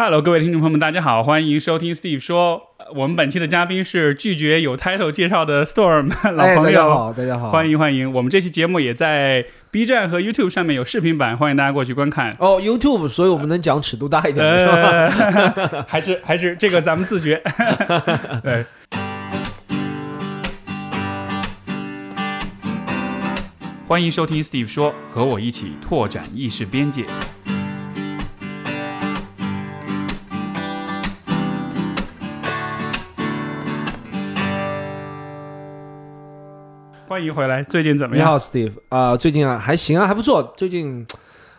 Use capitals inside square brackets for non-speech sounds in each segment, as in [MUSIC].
Hello，各位听众朋友们，大家好，欢迎收听 Steve 说。呃我们本期的嘉宾是拒绝有 title 介绍的 Storm [LAUGHS] 老哎，朋友，大家好，大家好，欢迎欢迎。我们这期节目也在 B 站和 YouTube 上面有视频版，欢迎大家过去观看。哦，YouTube，所以我们能讲尺度大一点的是吧？呃，[LAUGHS] 还是还是这个咱们自觉。[LAUGHS] 对。欢迎收听 Steve 说，和我一起拓展意识边界。欢迎回来，最近怎么样？你好，Steve 啊、最近啊还行啊，还不错，最近。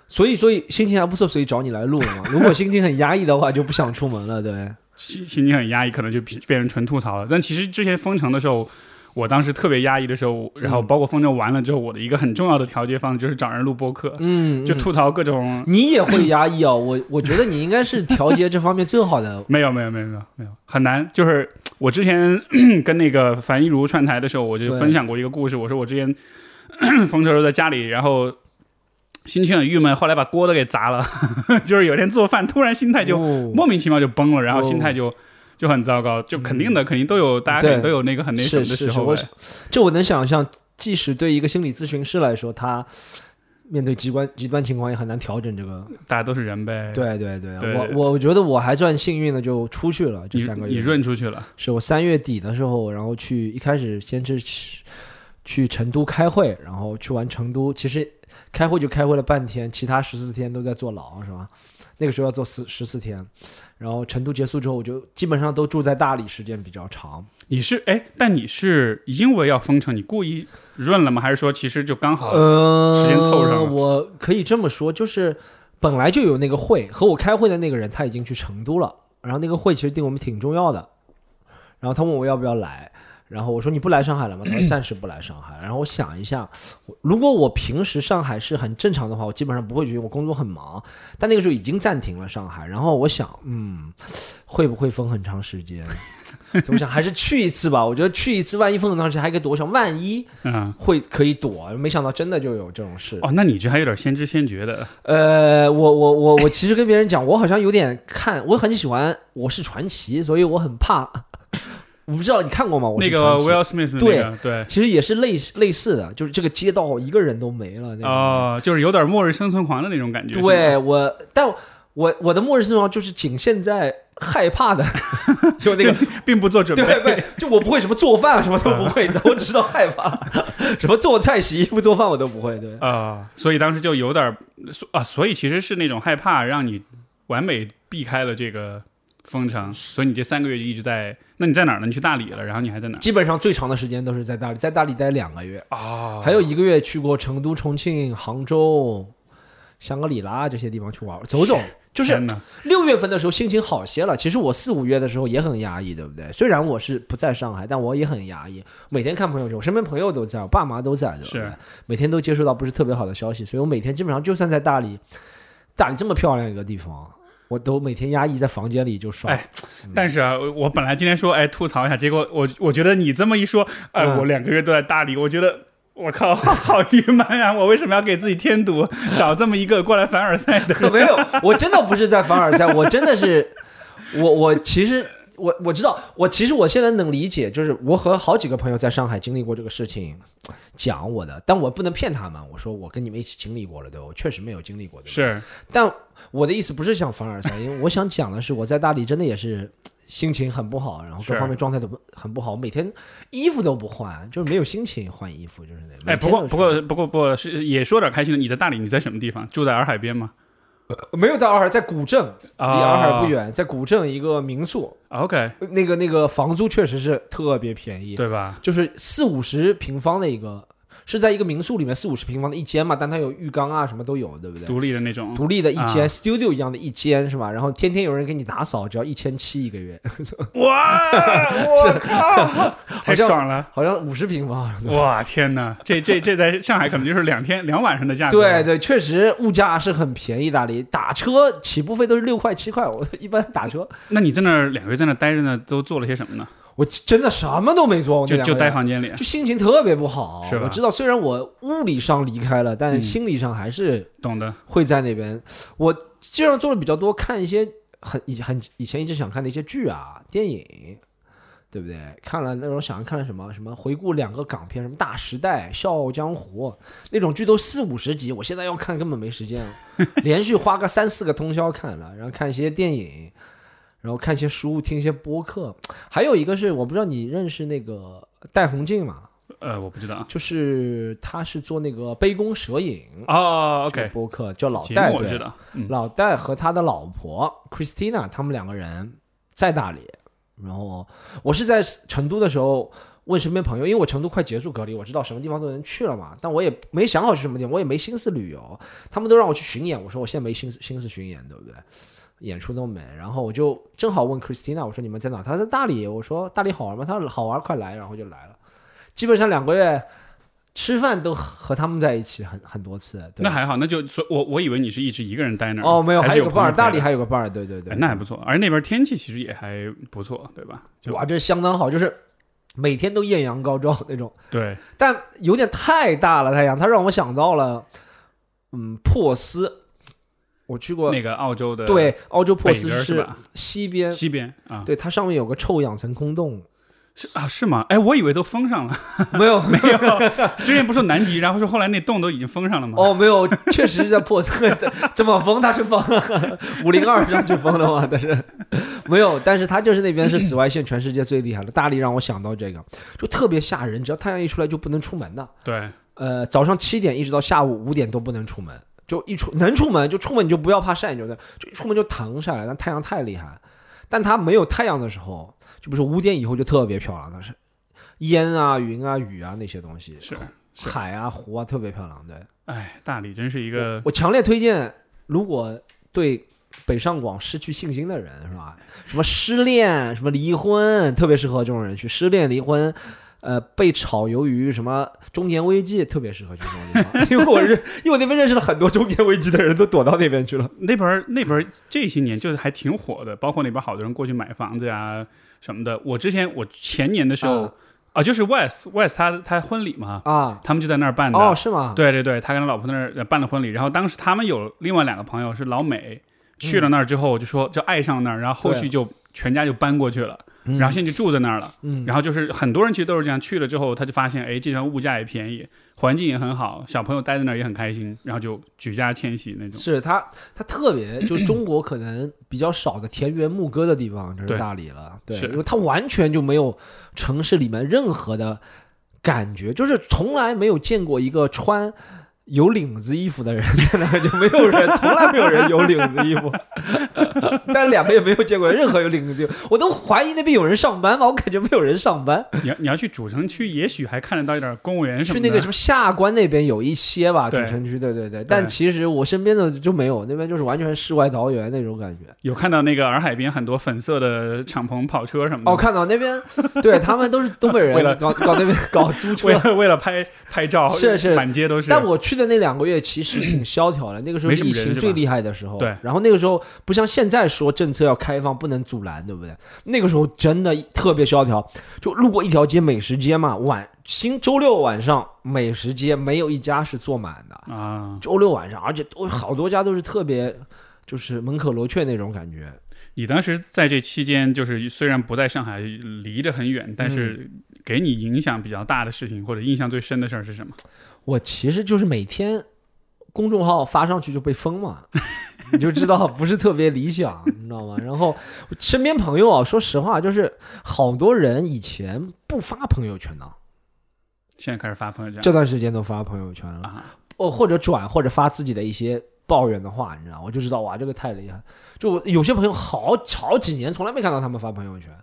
所以，所以心情还不错，所以找你来录了嘛。[LAUGHS] 如果心情很压抑的话，就不想出门了，对。心心情很压抑，可能就变变成纯吐槽了。但其实之前封城的时候，我当时特别压抑的时候，然后包括封城完了之后，我的一个很重要的调节方式就是找人录播客，嗯，嗯就吐槽各种。你也会压抑啊，我我觉得你应该是调节这方面最好的。[LAUGHS] 没有没有没有没有没有很难，就是我之前 [CLEARS THROAT] 跟那个樊一茹串台的时候，我就分享过一个故事，我说我之前封城的时候在家里，然后心情很郁闷，后来把锅都给砸了，[LAUGHS] 就是有天做饭突然心态就哦。莫名其妙就崩了，然后哦心态就就很糟糕，就肯定的，肯定都有，大家肯定都有那个很那什么的时候呗。我想这我能想象，即使对一个心理咨询师来说，他面对极端极端情况也很难调整这个。大家都是人呗。，对对对，对我我我觉得我还算幸运的，就出去了这三个月。你润出去了，是我三月底的时候，然后去一开始先是去去成都开会，然后去完成都，其实开会就开会了半天，其他十四天都在坐牢，是吧？那个时候要做十十四天，然后成都结束之后，我就基本上都住在大理，时间比较长。你是哎，但你是因为要封城，你故意润了吗？还是说其实就刚好？呃，时间凑上了我可以这么说，就是本来就有那个会，和我开会的那个人他已经去成都了，然后那个会其实对我们挺重要的，然后他问我要不要来，然后我说你不来上海了吗？他说暂时不来上海。然后我想一下，如果我平时上海是很正常的话，我基本上不会觉得我工作很忙，但那个时候已经暂停了上海。然后我想，嗯，会不会封很长时间？我想还是去一次吧。我觉得去一次，万一封很长时间还可以躲。我想万一嗯，会可以躲，没想到真的就有这种事。哦，那你这还有点先知先觉的。呃，我我我我其实跟别人讲，我好像有点看，我很喜欢《我是传奇》，所以我很怕。我不知道你看过吗？我那个 Will Smith 对个，对，其实也是类似类似的，就是这个街道一个人都没了。那种哦，就是有点末日生存狂的那种感觉。对，我，但我我的末日生存狂就是仅限在害怕的，[LAUGHS] 就那个并不做准备。对对，就我不会什么做饭什么都不会，你知道我只知道害怕，什么做菜、洗衣服、做饭我都不会。对，啊、所以当时就有点啊，所以其实是那种害怕，让你完美避开了这个封城，所以你这三个月就一直在。那你在哪儿呢？你去大理了，然后你还在哪儿？基本上最长的时间都是在大理，在大理待两个月。啊还有一个月去过成都、重庆、杭州、香格里拉这些地方去玩走走。就是六月份的时候心情好些了，其实我四五月的时候也很压抑，对不对？虽然我是不在上海，但我也很压抑。每天看朋友圈，我身边朋友都在，我爸妈都在，对不对是？每天都接收到不是特别好的消息，所以我每天基本上就算在大理，大理这么漂亮一个地方，我都每天压抑在房间里就刷。哎但是啊，我我本来今天说哎吐槽一下，结果我我觉得你这么一说，哎、嗯我两个月都在大理，我觉得我靠，好郁闷呀！我为什么要给自己添堵，找这么一个过来凡尔赛的？没有，我真的不是在凡尔赛，[LAUGHS] 我真的是，我我其实我我知道，我其实我现在能理解，就是我和好几个朋友在上海经历过这个事情，讲我的，但我不能骗他们，我说我跟你们一起经历过了，对吧？我确实没有经历过，对吧？是但我的意思不是想凡尔赛，因为我想讲的是，我在大理真的也是心情很不好，然后各方面状态都不很不好，每天衣服都不换，就是没有心情换衣服，就是那。哎，不过不过不过不过是也说点开心的。你在大理，你在什么地方？住在洱海边吗？没有在洱海，在古镇，离啊洱海不远，在古镇一个民宿，OK，那个那个房租确实是特别便宜，对吧？就是四五十平方的一个，是在一个民宿里面四五十平方的一间嘛，但它有浴缸啊，什么都有，对不对？独立的那种。独立的一间、啊 studio 一样的一间是吧？然后天天有人给你打扫，只要一千七一个月，哇，[LAUGHS] 我靠，太像爽了！好像五十平方。哇，天哪，这这这在上海可能就是两天两晚上的价格。对对，确实物价是很便宜，大理打车起步费都是六块七块，我一般打车那你在那儿两个月在那儿待着呢，都做了些什么呢？我真的什么都没做，我就就待房间里。就心情特别不好。是吧我知道，虽然我物理上离开了，但嗯心理上还是懂的，会在那边。我基本上做的比较多，看一些很以很以前一直想看的一些剧啊、电影，对不对？看了那种想看了什么什么回顾两个港片，什么《大时代》《笑傲江湖》那种剧都四五十集，我现在要看根本没时间，[LAUGHS] 连续花个三四个通宵看了，然后看一些电影，然后看一些书，听一些播客，还有一个是我不知道你认识那个戴宏静吗？呃，我不知道。就是他是做那个杯弓蛇影哦，OK，播客，叫老戴我知道，嗯，老戴和他的老婆 Christina 他们两个人在大理，然后我是在成都的时候问身边朋友，因为我成都快结束隔离，我知道什么地方都能去了嘛，但我也没想好去什么地方，我也没心思旅游，他们都让我去巡演，我说我现在没心思心思巡演，对不对？演出都没，然后我就正好问 Christina，我说你们在哪？她说在大理，我说大理好玩吗？她说好玩，快来，然后就来了，基本上两个月吃饭都和他们在一起很很多次，对。那还好，那就所我我以为你是一直一个人待那儿哦没有，还有个伴儿，大理还有个伴儿，对对对。哎，那还不错，而那边天气其实也还不错，对吧？就哇，这相当好，就是每天都艳阳高照那种，对，但有点太大了太阳，它让我想到了，嗯，珀斯，我去过，那个澳洲的对，澳洲珀北斯边是吧？西边，西边啊，对，它上面有个臭氧层空洞，是啊，是吗？哎，我以为都封上了，[LAUGHS] 没有。[LAUGHS] 没有。之前不是说南极，然后说后来那洞都已经封上了吗？哦，没有，确实是在珀斯，[LAUGHS] 怎怎么封它是封五零二上去封的嘛，但是。没有，但是它就是那边是紫外线全世界最厉害的，大力让我想到这个，就特别吓人，只要太阳一出来就不能出门的。对，呃，早上七点一直到下午五点都不能出门，就一出能出门就出门，你就不要怕晒，你就的，就一出门就躺晒了。但太阳太厉害，但它没有太阳的时候，就不是五点以后就特别漂亮，但是烟啊、云啊、雨啊那些东西，是是海啊、湖啊特别漂亮。对，哎，大理真是一个我强烈推荐，如果对北上广失去信心的人是吧？什么失恋、什么离婚，特别适合这种人去失恋、离婚。呃，被炒鱿鱼，什么中年危机，特别适合去那种地方，[LAUGHS] 因为我认，因为我那边认识了很多中年危机的人，都躲到那边去了。那边儿那边儿这些年就是还挺火的，包括那边好多人过去买房子呀什么的。我之前我前年的时候啊啊，就是 West West 他他婚礼嘛，啊，他们就在那儿办的。哦，是吗？对对对，他跟他老婆在那儿呃办了婚礼，然后当时他们有另外两个朋友是老美，去了那儿之后就说就爱上那儿，然后后续就全家就搬过去了，嗯然后现在就住在那儿了。嗯，然后就是很多人其实都是这样，去了之后他就发现，哎，这地方物价也便宜，环境也很好，小朋友待在那儿也很开心，然后就举家迁徙那种。是他，他特别就 [CLEARS THROAT] 中国可能比较少的田园牧歌的地方，就是大理了。对，因为它完全就没有城市里面任何的感觉，就是从来没有见过一个穿。有领子衣服的人在那儿就没有人，从来没有人有领子衣服，[LAUGHS] 但两个也没有见过任何有领子衣服，我都怀疑那边有人上班吧，我感觉没有人上班。你要你要去主城区，也许还看得到一点公务员什么的。去那个什么下关那边有一些吧，主城区，对对对，但其实我身边的就没有，那边就是完全世外桃源那种感觉。有看到那个洱海边很多粉色的敞篷跑车什么的。哦，看到那边，对他们都是东北人，[LAUGHS] [LAUGHS] 为了搞搞那边搞租车为。了为了拍拍照，是是满街都是。但我去的那两个月其实挺萧条的，那个时候疫情最厉害的时候。对然后那个时候不像现在说政策要开放不能阻拦，对不对？那个时候真的特别萧条，就路过一条街美食街嘛，晚星周六晚上美食街没有一家是坐满的，啊，周六晚上，而且都好多家都是特别。就是门可罗雀那种感觉，你当时在这期间，就是虽然不在上海，离得很远，但是给你影响比较大的事情，或者印象最深的事儿是什么？我其实就是每天公众号发上去就被封嘛，[LAUGHS] 你就知道不是特别理想，你知道吗？然后身边朋友啊，说实话，就是好多人以前不发朋友圈的，现在开始发朋友圈这段时间都发朋友圈了，啊，哦，或者转或者发自己的一些抱怨的话，你知道，我就知道哇，这个太厉害。就我有些朋友好好几年从来没看到他们发朋友圈，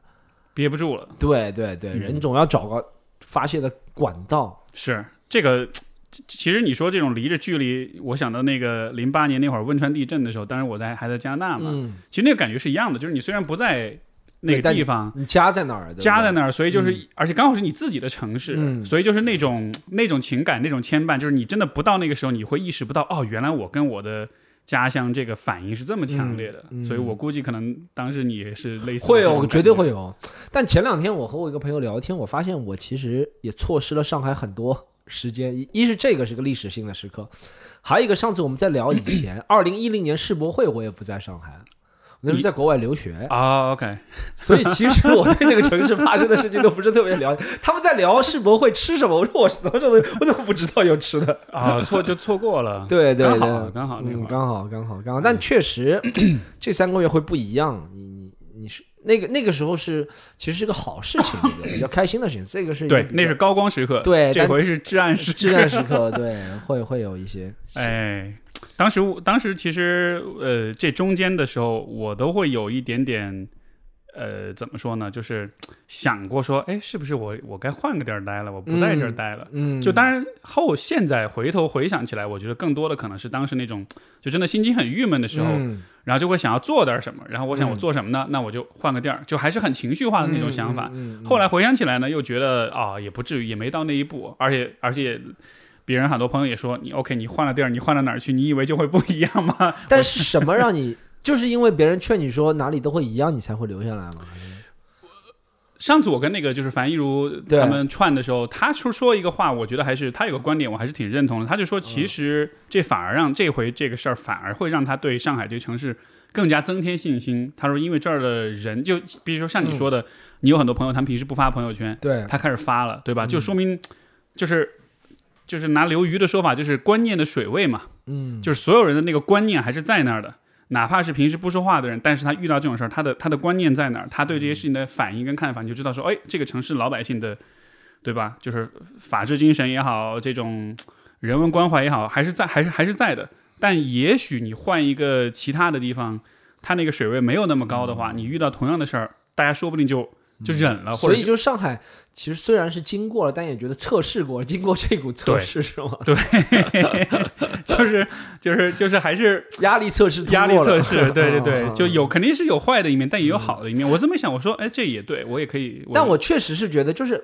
憋不住了。对对对，嗯人总要找个发泄的管道。是这个，其其实你说这种离着距离，我想到那个零八年那会儿汶川地震的时候，当时我在还在加拿大嘛，嗯，其实那个感觉是一样的，就是你虽然不在那个地方。你家在哪儿？家在那儿，所以就是，嗯而且刚好是你自己的城市，嗯所以就是那种那种情感、那种牵绊，就是你真的不到那个时候，你会意识不到，哦，原来我跟我的家乡这个反应是这么强烈的。嗯嗯所以我估计可能当时你也是类似会有，绝对会有。但前两天我和我一个朋友聊天，我发现我其实也错失了上海很多时间。一一是这个是个历史性的时刻，还有一个上次我们在聊以前，二零一零年世博会我也不在上海，我那时候在国外留学，啊，OK，所以其实我对这个城市发生的事情都不是特别了解。他们在聊世博会吃什么，我说我什么时候我怎么不知道有吃的？啊，错就错过了，对对对，刚好刚好那会儿嗯刚好刚好刚好，但确实这三个月会不一样。你你你是那个那个时候是其实是个好事情？[LAUGHS] 比较开心的事情。这个是对，那是高光时刻，对这回是至暗时刻，[LAUGHS] 至暗时刻，对，会会有一些。[LAUGHS] 哎，当时我当时其实呃，这中间的时候，我都会有一点点呃，怎么说呢？就是想过说，哎，是不是我我该换个地儿待了？我不在这儿待了。嗯，就当然后现在回头回想起来，我觉得更多的可能是当时那种就真的心情很郁闷的时候，嗯然后就会想要做点什么，然后我想嗯我做什么呢？那我就换个地儿，就还是很情绪化的那种想法。后来回想起来呢，又觉得啊、也不至于，也没到那一步，而且而且。别人很多朋友也说你 OK，你换了地儿，你换到哪儿去？你以为就会不一样吗？[LAUGHS] 但是什么让你就是因为别人劝你说哪里都会一样，你才会留下来吗？上次我跟那个就是樊一茹他们串的时候，他说说一个话，我觉得还是他有个观点，我还是挺认同的。他就说，其实这反而让这回这个事儿反而会让他对上海这个城市更加增添信心。他说，因为这儿的人，就比如说像你说的，你有很多朋友，他们平时不发朋友圈，对，他开始发了，对吧？就说明就是就是拿刘瑜的说法，就是观念的水位嘛，嗯，就是所有人的那个观念还是在那儿的。哪怕是平时不说话的人，但是他遇到这种事儿，他的他的观念在哪儿？他对这些事情的反应跟看法，你就知道说，哎，这个城市老百姓的，对吧？就是法治精神也好，这种人文关怀也好，还是在，还是还是在的。但也许你换一个其他的地方，他那个水位没有那么高的话，你遇到同样的事儿，大家说不定就就忍了，或所以者就上海其实虽然是经过了，但也觉得测试过了，经过这股测试是吗？对 [LAUGHS] 就是就是就是还是 [LAUGHS] 压力测试压力测试，[LAUGHS] 对对对，啊就有肯定是有坏的一面，但也有好的一面。我这么想，我说，哎，这也对我也可以。但我确实是觉得，就是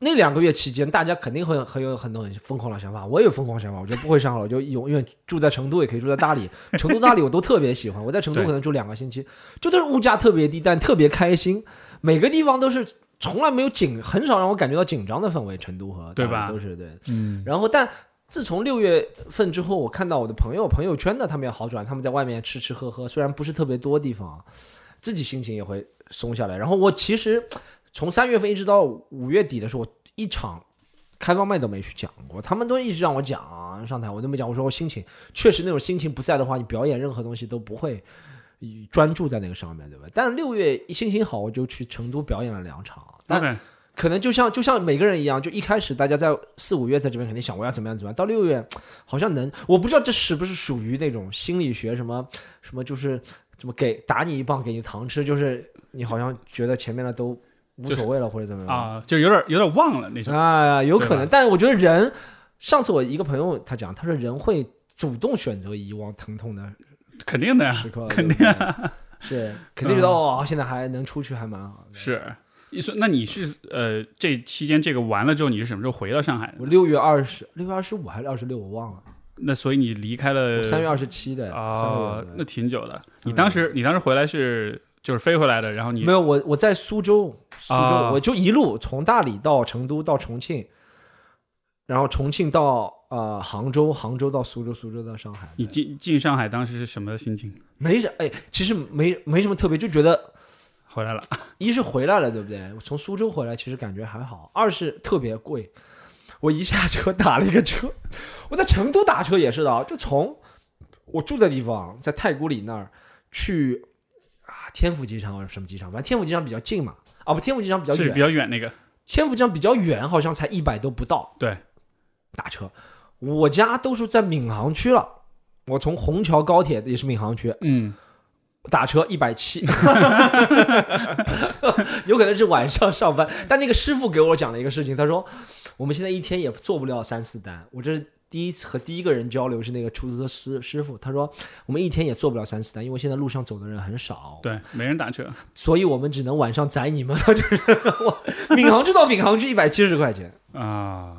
那两个月期间，大家肯定会很有很多很疯狂的想法。我也有疯狂想法，我觉得不会上海，我就永远住在成都，也可以住在大理。成都、大理我都特别喜欢。我在成都可能住两个星期，就都是物价特别低，但特别开心。每个地方都是从来没有紧，很少让我感觉到紧张的氛围。成都和对吧都是对。嗯，然后，但自从六月份之后，我看到我的朋友朋友圈的他们也好转，他们在外面吃吃喝喝，虽然不是特别多地方，自己心情也会松下来。然后我其实从三月份一直到五月底的时候，我一场开放麦都没去讲过，他们都一直让我讲啊，上台我都没讲。我说我心情确实那种心情不在的话，你表演任何东西都不会专注在那个上面，对吧？但六月心情好，我就去成都表演了两场，但可能就像就像每个人一样，就一开始大家在四五月在这边肯定想我要怎么样怎么样，到六月好像能，我不知道这是不是属于那种心理学什么什么，就是怎么给打你一棒给你糖吃，就是你好像觉得前面的都无所谓了、或者怎么样啊，就有点有点忘了那种。啊，有可能，但我觉得人，上次我一个朋友他讲，他说人会主动选择遗忘疼痛的肯定的呀，肯定、啊是 [LAUGHS] 肯定觉得、哦，现在还能出去还蛮好的。是。你说，那你是呃，这期间这个完了之后，你是什么时候回到上海的？我六月二十，六月二十五还是二十六，我忘了。那所以你离开了三月二十七的，啊那挺久的。你当时你当时回来是就是飞回来的，然后你没有我我在苏州，苏州、啊我就一路从大理到成都到重庆，然后重庆到呃杭州，杭州到苏州，苏州到上海。你进进上海当时是什么心情？没什哎，其实没没什么特别，就觉得回来了，一是回来了，对不对？我从苏州回来，其实感觉还好；二是特别贵，我一下车打了一个车，我在成都打车也是的啊，就从我住的地方，在太古里那儿去啊天府机场还是什么机场，反正天府机场比较近嘛，啊不，天府机场比较是远，比较远那个，天府机场比较远，好像才一百都不到。对，打车，我家都是在闵行区了，我从虹桥高铁也是闵行区，嗯，打车一百七，[LAUGHS] 有可能是晚上上班。但那个师傅给我讲了一个事情，他说我们现在一天也做不了三四单。我这是第一次和第一个人交流是那个出租车师师傅，他说我们一天也做不了三四单，因为现在路上走的人很少，对，没人打车，所以我们只能晚上宰你们了。就是 [LAUGHS] 我闵行区到闵行区一百七十块钱，啊，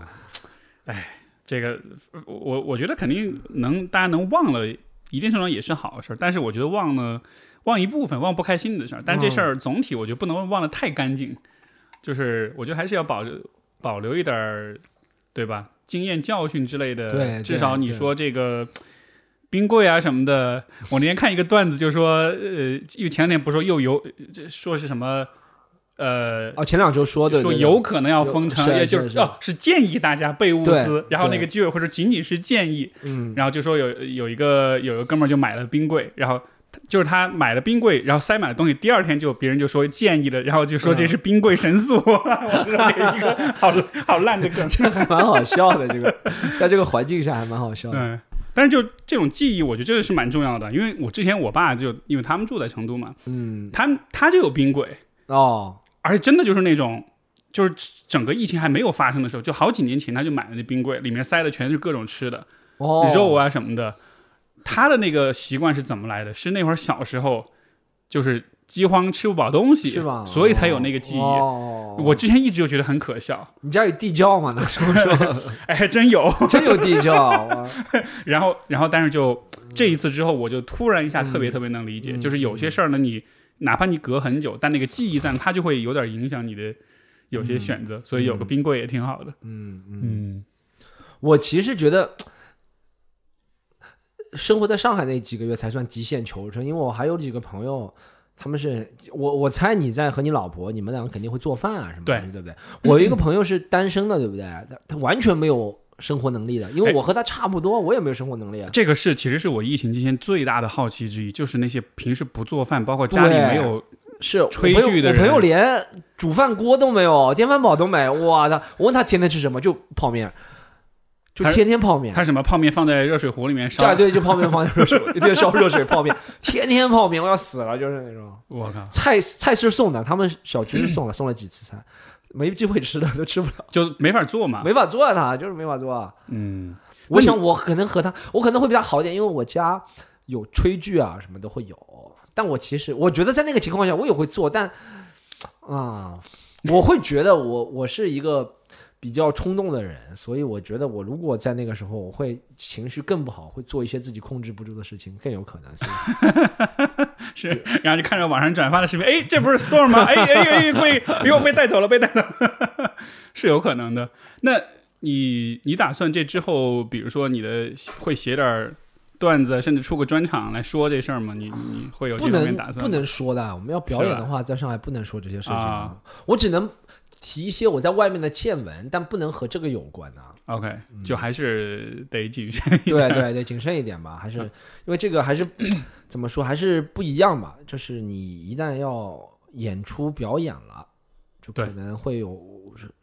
哎，这个我我觉得肯定能大家能忘了，一定程度上也是好事儿。但是我觉得忘了忘一部分，忘不开心的事儿。但这事儿总体我觉得不能忘得太干净，就是我觉得还是要保留保留一点儿，对吧？经验教训之类的，至少你说这个。冰柜啊什么的。我那天看一个段子，就说，呃，因为前两天不是说又有这说是什么，呃，哦，前两周说的说有可能要封城，是也就是是哦是建议大家备物资，然后那个居委会说仅仅是建议，嗯，然后就说有有一个有一个哥们儿就买了冰柜，然后就是他买了冰柜，然后塞满了东西，第二天就别人就说建议了，然后就说这是冰柜神速，[LAUGHS] 我知道这是一个 [LAUGHS] 好好烂的梗。这还蛮好笑的，这个在这个环境下还蛮好笑的。嗯，但是就这种记忆，我觉得真的是蛮重要的，因为我之前我爸就因为他们住在成都嘛，嗯，他他就有冰柜，哦，而且真的就是那种。就是整个疫情还没有发生的时候，就好几年前他就买了那冰柜，里面塞的全是各种吃的，哦，肉啊什么的。他的那个习惯是怎么来的？是那会儿小时候就是饥荒吃不饱东西，是吧？所以才有那个记忆。哦，我之前一直就觉得很可笑，你家有地窖吗？那时候说 [LAUGHS] 哎，还真有。真有地窖，[LAUGHS] 然后，然后，但是就这一次之后，我就突然一下特别特别能理解，嗯就是有些事儿呢，你哪怕你隔很久，但那个记忆在，它就会有点影响你的有些选择。所以有个冰柜也挺好的。嗯嗯，嗯我其实觉得。生活在上海那几个月才算极限求生，因为我还有几个朋友，他们是我我猜你在和你老婆，你们两个肯定会做饭啊什么的，对对不对？我有一个朋友是单身的，对不对？他他完全没有生活能力的，因为哎我和他差不多，我也没有生活能力啊。这个是其实是我疫情期间最大的好奇之一，就是那些平时不做饭，包括家里没有是炊具的我朋友连煮饭锅都没有，电饭煲都没。哇操！我问他天天吃什么，就泡面，就天天泡面。他什么泡面放在热水壶里面烧对，[LAUGHS] 对，就泡面放在热水，一定烧热水泡面，天天泡面，我要死了，就是那种。[LAUGHS] 我靠，菜菜是送的，他们小区是送的，送了几次菜，没机会吃的，都吃不了，就没法做嘛。没法做啊，他就是没法做啊。嗯，我想我可能和他，我可能会比他好一点，因为我家有炊具啊，什么都会有。但我其实我觉得在那个情况下，我也会做，但啊，我会觉得我我是一个比较冲动的人，所以我觉得我如果在那个时候，我会情绪更不好，会做一些自己控制不住的事情，更有可能。所以 [LAUGHS] 是，然后就看着网上转发的视频，哎，这不是 Storm 吗？哎哎哎，被被我被带走了，被带走了，[LAUGHS] 是有可能的。那你你打算这之后，比如说你的会写点儿段子，甚至出个专场来说这事儿吗？你你会有这方面打算吗？不能说的，我们要表演的话，在上海不能说这些事情啊。我只能提一些我在外面的见闻，但不能和这个有关啊。OK，就还是得谨慎一对点。对对，谨慎一点吧，还是因为这个还是 [CLEARS THROAT] 怎么说，还是不一样吧。就是你一旦要演出表演了，就可能会有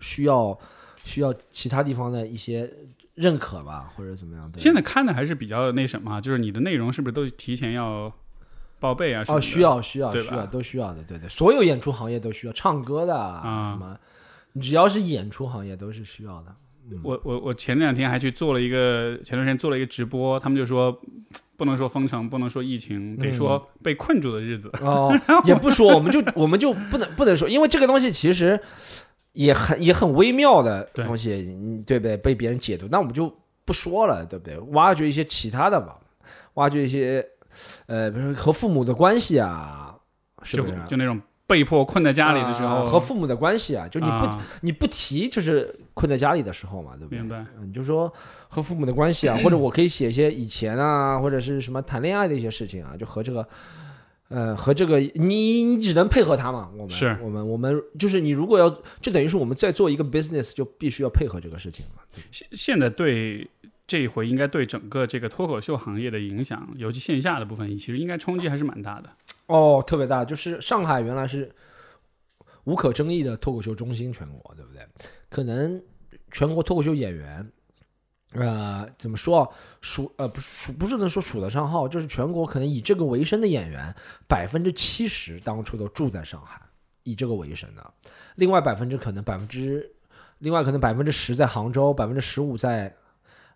需要需要其他地方的一些认可吧，或者怎么样。对现在看的还是比较那什么啊，就是你的内容是不是都提前要报备啊？什么哦，需要需要需要都需要的，对对，所有演出行业都需要，唱歌的啊什么，只要是演出行业都是需要的。我我我前两天还去做了一个，前段时间做了一个直播，他们就说不能说封城，不能说疫情，得说被困住的日子。哦，[LAUGHS] 也不说，我们就我们就不能不能说，因为这个东西其实也很也很微妙的东西，你对不对？被别人解读，那我们就不说了，对不对？挖掘一些其他的吧，挖掘一些呃，比如说和父母的关系啊，是就不是？就那种被迫困在家里的时候，啊和父母的关系啊，就你不、啊你不提，就是困在家里的时候嘛，对不对？明白嗯，你就说和父母的关系啊，或者我可以写一些以前啊，或者是什么谈恋爱的一些事情啊，就和这个，呃，和这个你你只能配合他嘛，我们是我们我们就是你如果要，就等于是我们在做一个 business，就必须要配合这个事情嘛。对现现在对这一回应该对整个这个脱口秀行业的影响，尤其线下的部分，其实应该冲击还是蛮大的。哦，特别大，就是上海原来是无可争议的脱口秀中心，全国对不对？可能全国脱口秀演员，呃，怎么说？数呃不是数不是能说数得上号，就是全国可能以这个为生的演员，百分之七十当初都住在上海，以这个为生的，另外百分之可能百分之，另外可能百分之十在杭州，百分之十五在。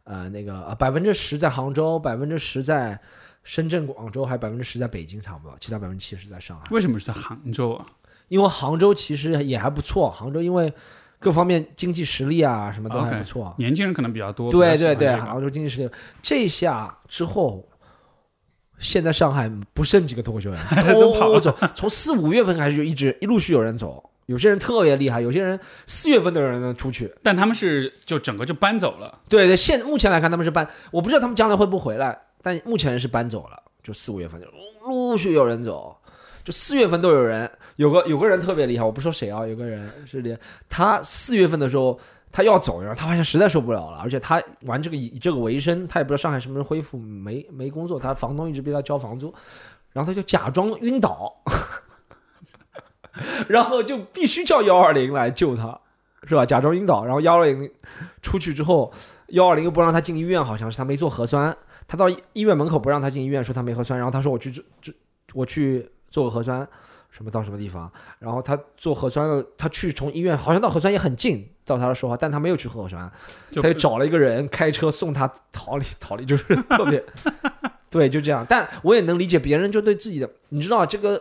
呃，那个呃，百分之十在杭州，百分之十在深圳、广州，还百分之十在北京，差不多，其他百分之七十在上海。为什么是在杭州啊？因为杭州其实也还不错，杭州因为各方面经济实力啊什么都还不错。年轻人可能比较多。对对对，杭州经济实力，这下之后，现在上海不剩几个脱口秀演员，[LAUGHS] 都跑了走。从四五月份开始就一直一陆续有人走，有些人特别厉害，有些人四月份都有人能出去。但他们是就整个就搬走了。对对，现目前来看他们是搬，我不知道他们将来会不会回来。但目前是搬走了，就四五月份就陆陆续有人走，就四月份都有人，有个有个人特别厉害，我不说谁啊，有个人是连他四月份的时候他要走，然后他发现实在受不了了，而且他玩这个以这个为生，他也不知道上海什么时候恢复，没没工作，他房东一直逼他交房租，然后他就假装晕倒，然后就必须叫幺二零来救他，是吧？假装晕倒，然后幺二零出去之后，幺二零又不让他进医院，好像是他没做核酸，他到医院门口不让他进医院，说他没核酸，然后他说我去做，做我去做个核酸，什么到什么地方，然后他做核酸了，他去从医院好像到核酸也很近，到他的说话，但他没有去核酸，就他就找了一个人开车送他逃离，逃离就是特别，[LAUGHS] 对，就这样。但我也能理解别人就对自己的，你知道这个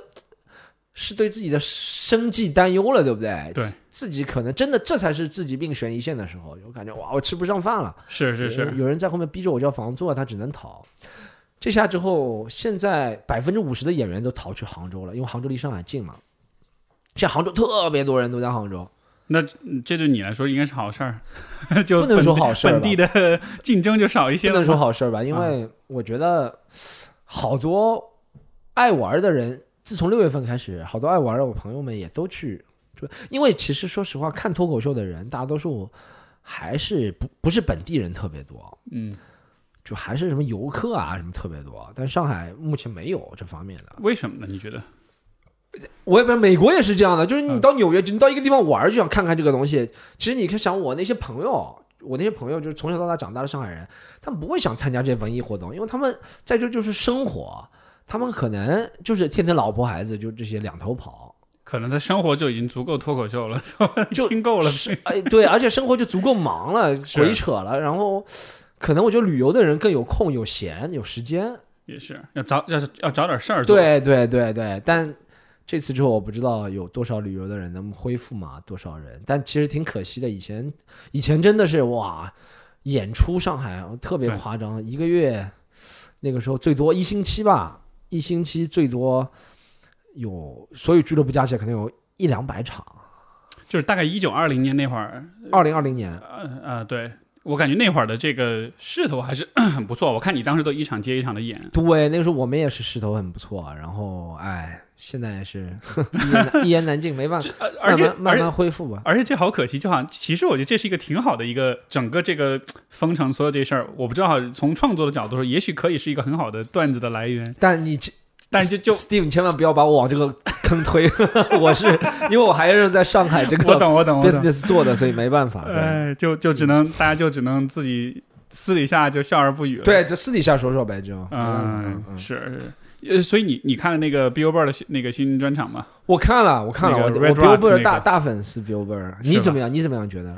是对自己的生计担忧了，对不对？对，自己可能真的这才是自己命悬一线的时候，有感觉哇，我吃不上饭了。是是是，有人在后面逼着我交房租啊，他只能逃。这下之后，现在百分之五十的演员都逃去杭州了，因为杭州离上海近嘛。现在杭州特别多人都在杭州，那嗯这对你来说应该是好事儿，[LAUGHS] 就不能说好事儿本地的竞争就少一些了。不能说好事儿吧，因为我觉得好多爱玩的人，自从六月份开始，好多爱玩的我朋友们也都去，就因为其实说实话，看脱口秀的人大多数还是不不是本地人特别多，嗯，就还是什么游客啊什么特别多，但上海目前没有这方面的。为什么呢？你觉得？我也不，美国也是这样的，就是你嗯到纽约，你到一个地方玩就想看看这个东西。其实你可以想，我那些朋友，我那些朋友就是从小到大长大的上海人，他们不会想参加这些文艺活动，因为他们在这就是生活，他们可能就是天天老婆孩子就这些两头跑，可能他生活就已经足够脱口秀了，[LAUGHS] 就听够了。是哎对，而且生活就足够忙了，[LAUGHS] 鬼扯了，然后可能我觉得旅游的人更有空、有闲、有时间，也是要找要是要找点事儿做。对对对对，但这次之后，我不知道有多少旅游的人能恢复嘛？多少人？但其实挺可惜的。以前以前真的是哇，演出上海特别夸张，一个月那个时候最多一星期吧，一星期最多有所有俱乐部加起来可能有一两百场。就是大概一九二零年那会儿，二零二零年，呃呃，对我感觉那会儿的这个势头还是 [COUGHS] 很不错。我看你当时都一场接一场的演，对，那个时候我们也是势头很不错，然后哎，现在是 [LAUGHS] 一言难 [LAUGHS] 一言难尽，没办法，呃而且慢慢慢慢恢复吧。而且这好可惜，就好像其实我觉得这是一个挺好的一个整个这个封城所有这事儿，我不知道从创作的角度说，也许可以是一个很好的段子的来源，但你这但是就就 Steve，你千万不要把我往这个坑推，[LAUGHS] 我是因为我还是在上海这个我懂我懂，business 做的，所以没办法。对哎，就就只能大家就只能自己私底下就笑而不语了。对，就私底下说说呗，就嗯是是。呃，所以你你看了那个 Billboard 的新那个新专场吗？我看了，我看了，我那个我 Billboard 那个大大粉丝 Billboard，你怎么样？你怎么样觉得？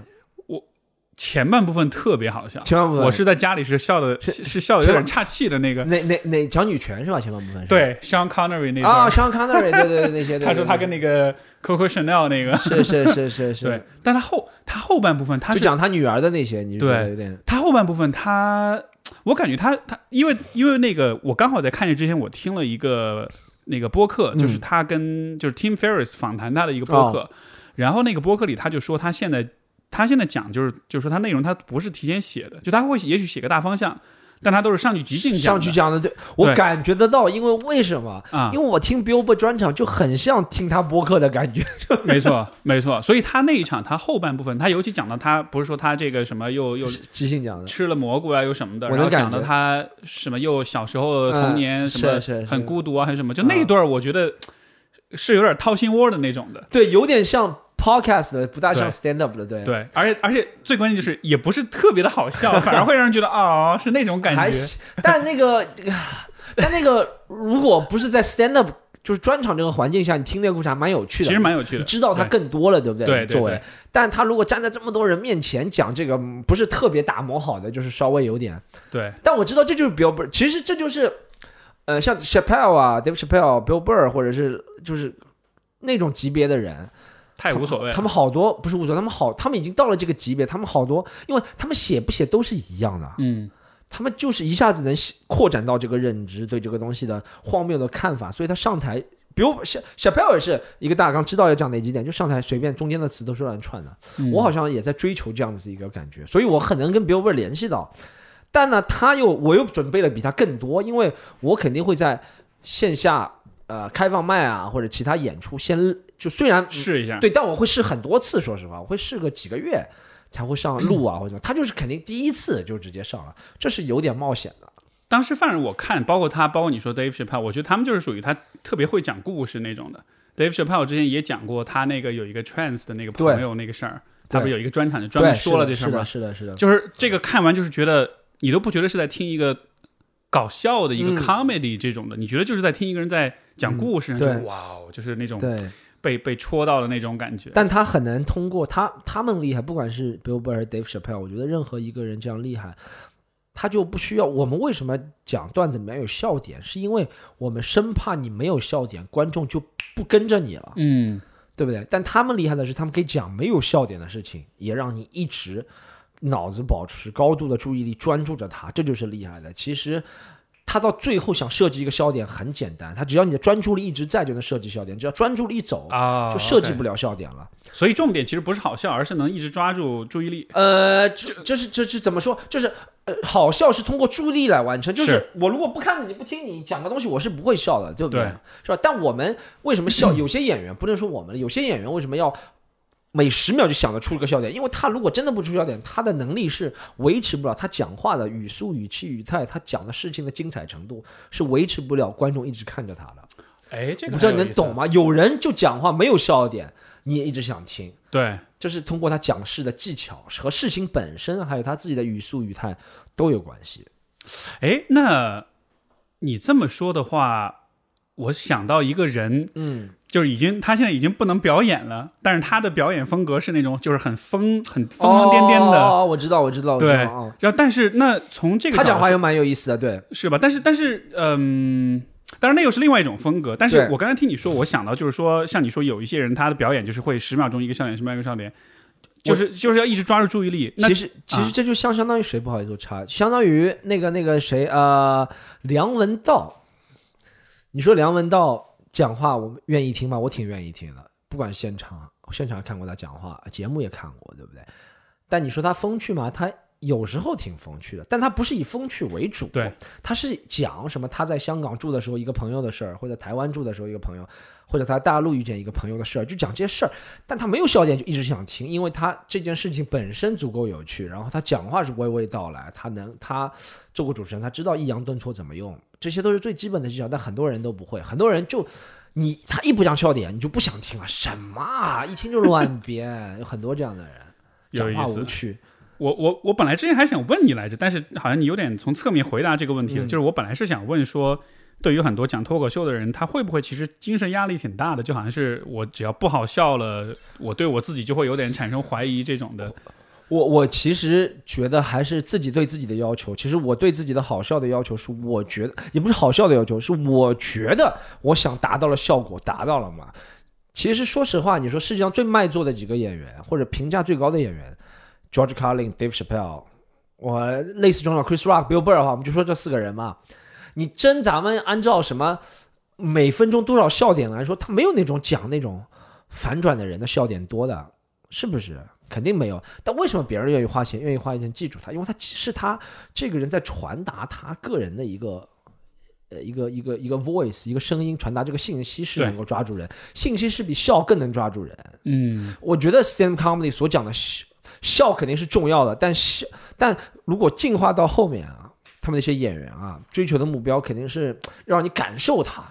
前半部分特别好笑，前半部分我是在家里是笑的，是是笑的有点岔气的那个。哪哪哪讲女权是吧？前半部分是。对，Sean Connery 那啊段，，Sean Connery，对对对，那些 [LAUGHS] 他说他跟那个 Coco Chanel 那个，是是是是是，[LAUGHS] 对，但他后他后半部分他就是讲他女儿的那些，你对有点。他后半部分他，我感觉他他因为因为那个我刚好在看见之前我听了一个那个播客，嗯。就是他跟就是 Tim Ferriss 访谈他的一个播客，哦。然后那个播客里他就说他现在他现在讲就是就是说他内容他不是提前写的，就他会也许写个大方向，但他都是上去即兴讲上去讲的，对我感觉得到，因为为什么？啊。因为，我听 Billboard 专场就很像听他播客的感觉，[LAUGHS] 没错没错，所以他那一场他后半部分他尤其讲到他不是说他这个什么又又即兴讲的。吃了蘑菇啊，又什么的，然后讲到他什么又小时候童年嗯什么很孤独啊，还是什么，就那一段儿我觉得是有点掏心窝的那种的。对，有点像 podcast 的，不大像 stand up 的，对，对，而且而且最关键就是也不是特别的好笑，[LAUGHS] 反而会让人觉得哦是那种感觉。还。但那个，但那个如果不是在 stand up 就是专场这个环境下，你听那个故事还蛮有趣的，其实蛮有趣你的，知道他更多了，对不对？对对作为，但他如果站在这么多人面前讲这个，嗯不是特别打磨好的，就是稍微有点。对但我知道这就是 Bill Burr，其实这就是，呃，像 Chappelle 啊，Dave Chappelle、Bill Burr，或者是就是那种级别的人，太无所谓了。他们好多不是无所谓，他们好，他们已经到了这个级别，他们好多，因为他们写不写都是一样的，嗯，他们就是一下子能扩展到这个认知，对这个东西的荒谬的看法，所以他上台。比如小小票也是一个大纲，知道要讲哪几点，就上台随便中间的词都是乱串的。嗯我好像也在追求这样子一个感觉，所以我很能跟 Bill Burr 联系到。但呢，他又我又准备了比他更多，因为我肯定会在线下呃开放麦啊或者其他演出先就虽然试一下。对，但我会试很多次，说实话，我会试个几个月才会上路啊或者什么。他就是肯定第一次就直接上了，这是有点冒险的。当时反正我看，包括他，包括你说 Dave Chappelle，我觉得他们就是属于他特别会讲故事那种的。Dave Chappelle 之前也讲过他那个有一个 trans 的那个朋友那个事儿，他不是有一个专场就专门说了这事儿吗？是的，是的，就是这个看完就是觉得你都不觉得是在听一个搞笑的一个 comedy 这种的，你觉得就是在听一个人在讲故事，就哇哦，就是那种被被戳到的那种感觉。但他很难通过他他们厉害，不管是 Bill Burr、Dave Chappelle，我觉得任何一个人这样厉害。他就不需要我们为什么讲段子里面有笑点，是因为我们生怕你没有笑点，观众就不跟着你了，嗯，对不对？但他们厉害的是，他们可以讲没有笑点的事情，也让你一直脑子保持高度的注意力，专注着他，这就是厉害的。其实。他到最后想设计一个笑点很简单，他只要你的专注力一直在，就能设计笑点。只要专注力一走啊，就设计不了笑点了。所以重点其实不是好笑，而是能一直抓住注意力。呃，这这是这是怎么说？就是呃，好笑是通过注意力来完成。就是我如果不看着你不听你讲个东西，我是不会笑的，对不对？是吧？但我们为什么笑？有些演员不能说我们，有些演员为什么要？每十秒就想得出一个笑点，因为他如果真的不出笑点，他的能力是维持不了他讲话的语速、语气、语态，他讲的事情的精彩程度是维持不了观众一直看着他的。哎，这个不知道你能懂吗？有人就讲话没有笑点，你也一直想听。对，就是通过他讲事的技巧和事情本身，还有他自己的语速、语态都有关系。哎，那你这么说的话，我想到一个人，嗯。就是已经，他现在已经不能表演了，但是他的表演风格是那种，就是很疯、很疯疯癫癫的。哦，我知道，我知道，对。然后，但是那从这个他讲话又蛮有意思的，对，是吧？但是，但是，嗯，但是那又是另外一种风格。但是我刚才听你说，我想到就是说，像你说有一些人他的表演就是会十秒钟一个笑点，十秒一个笑点，就是就是要一直抓住注意力。其实，其实这就相相当于谁？不好意思，我插，相当于那个那个谁呃，梁文道。你说梁文道。讲话我愿意听吗？我挺愿意听的，不管现场，现场看过他讲话，节目也看过，对不对？但你说他风趣吗？他有时候挺风趣的，但他不是以风趣为主，对，他是讲什么？他在香港住的时候一个朋友的事儿，或者台湾住的时候一个朋友，或者在大陆遇见一个朋友的事儿，就讲这些事儿。但他没有笑点，就一直想听，因为他这件事情本身足够有趣，然后他讲话是娓娓道来，他能他做过主持人，他知道抑扬顿挫怎么用。这些都是最基本的技巧，但很多人都不会。很多人就你他一不讲笑点，你就不想听了。什么啊，一听就乱编，有很多这样的人，讲话无趣。我我我本来之前还想问你来着，但是好像你有点从侧面回答这个问题了。就是我本来是想问说，对于很多讲脱口秀的人，他会不会其实精神压力挺大的？就好像是我只要不好笑了，我对我自己就会有点产生怀疑这种的。我我其实觉得还是自己对自己的要求。其实我对自己的好笑的要求是，我觉得也不是好笑的要求，是我觉得我想达到了效果，达到了嘛。其实说实话，你说世界上最卖座的几个演员，或者评价最高的演员，George Carlin、Dave Chappelle，我类似重要 Chris Rock、Bill Burr 的话，我们就说这四个人嘛。你真咱们按照什么每分钟多少笑点来说，他没有那种讲那种反转的人的笑点多的，是不是？肯定没有，但为什么别人愿意花钱，愿意花钱记住他？因为他是他这个人在传达他个人的一个，呃，一个一个一个 voice，一个声音传达这个信息是能够抓住人，信息是比笑更能抓住人。嗯，我觉得 stand comedy 所讲的笑笑肯定是重要的，但笑，但如果进化到后面啊，他们那些演员啊，追求的目标肯定是让你感受他，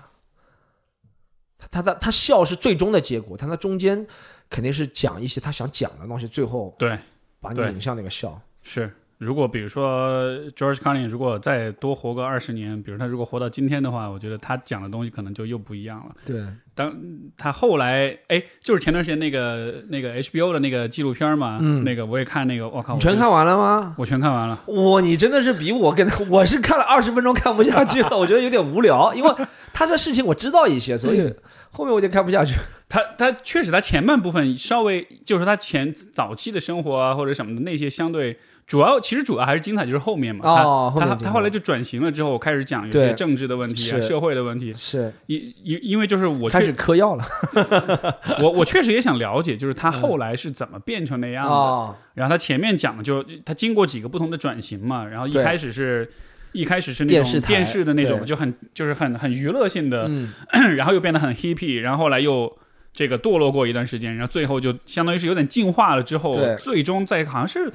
他他他笑是最终的结果，他那中间。肯定是讲一些他想讲的东西，最后对把你引向那个笑。是，如果比如说 George Carlin 如果再多活个二十年，比如他如果活到今天的话，我觉得他讲的东西可能就又不一样了。对。当他后来哎，就是前段时间那个那个 HBO 的那个纪录片嘛，嗯，那个我也看那个，我靠，你全看完了吗？我全看完了。哇，你真的是比我跟我是看了二十分钟看不下去了，[LAUGHS] 我觉得有点无聊，因为他这事情我知道一些，所以后面我就看不下去。他他确实他前半部分稍微就是他前早期的生活啊或者什么的那些相对主要其实主要还是精彩就是后面嘛，他他他后来就转型了之后开始讲有些政治的问题啊社会的问题，是。因因因为就是我开始嗑药了。[LAUGHS] 我我确实也想了解，就是他后来是怎么变成那样的。哦，然后他前面讲的就他经过几个不同的转型嘛，然后一开始是。一开始是那种电视的那种，就很就是很很娱乐性的，嗯，[CLEARS THROAT] 然后又变得很 hippie，然后后来又这个堕落过一段时间，然后最后就相当于是有点进化了之后，最终在好像是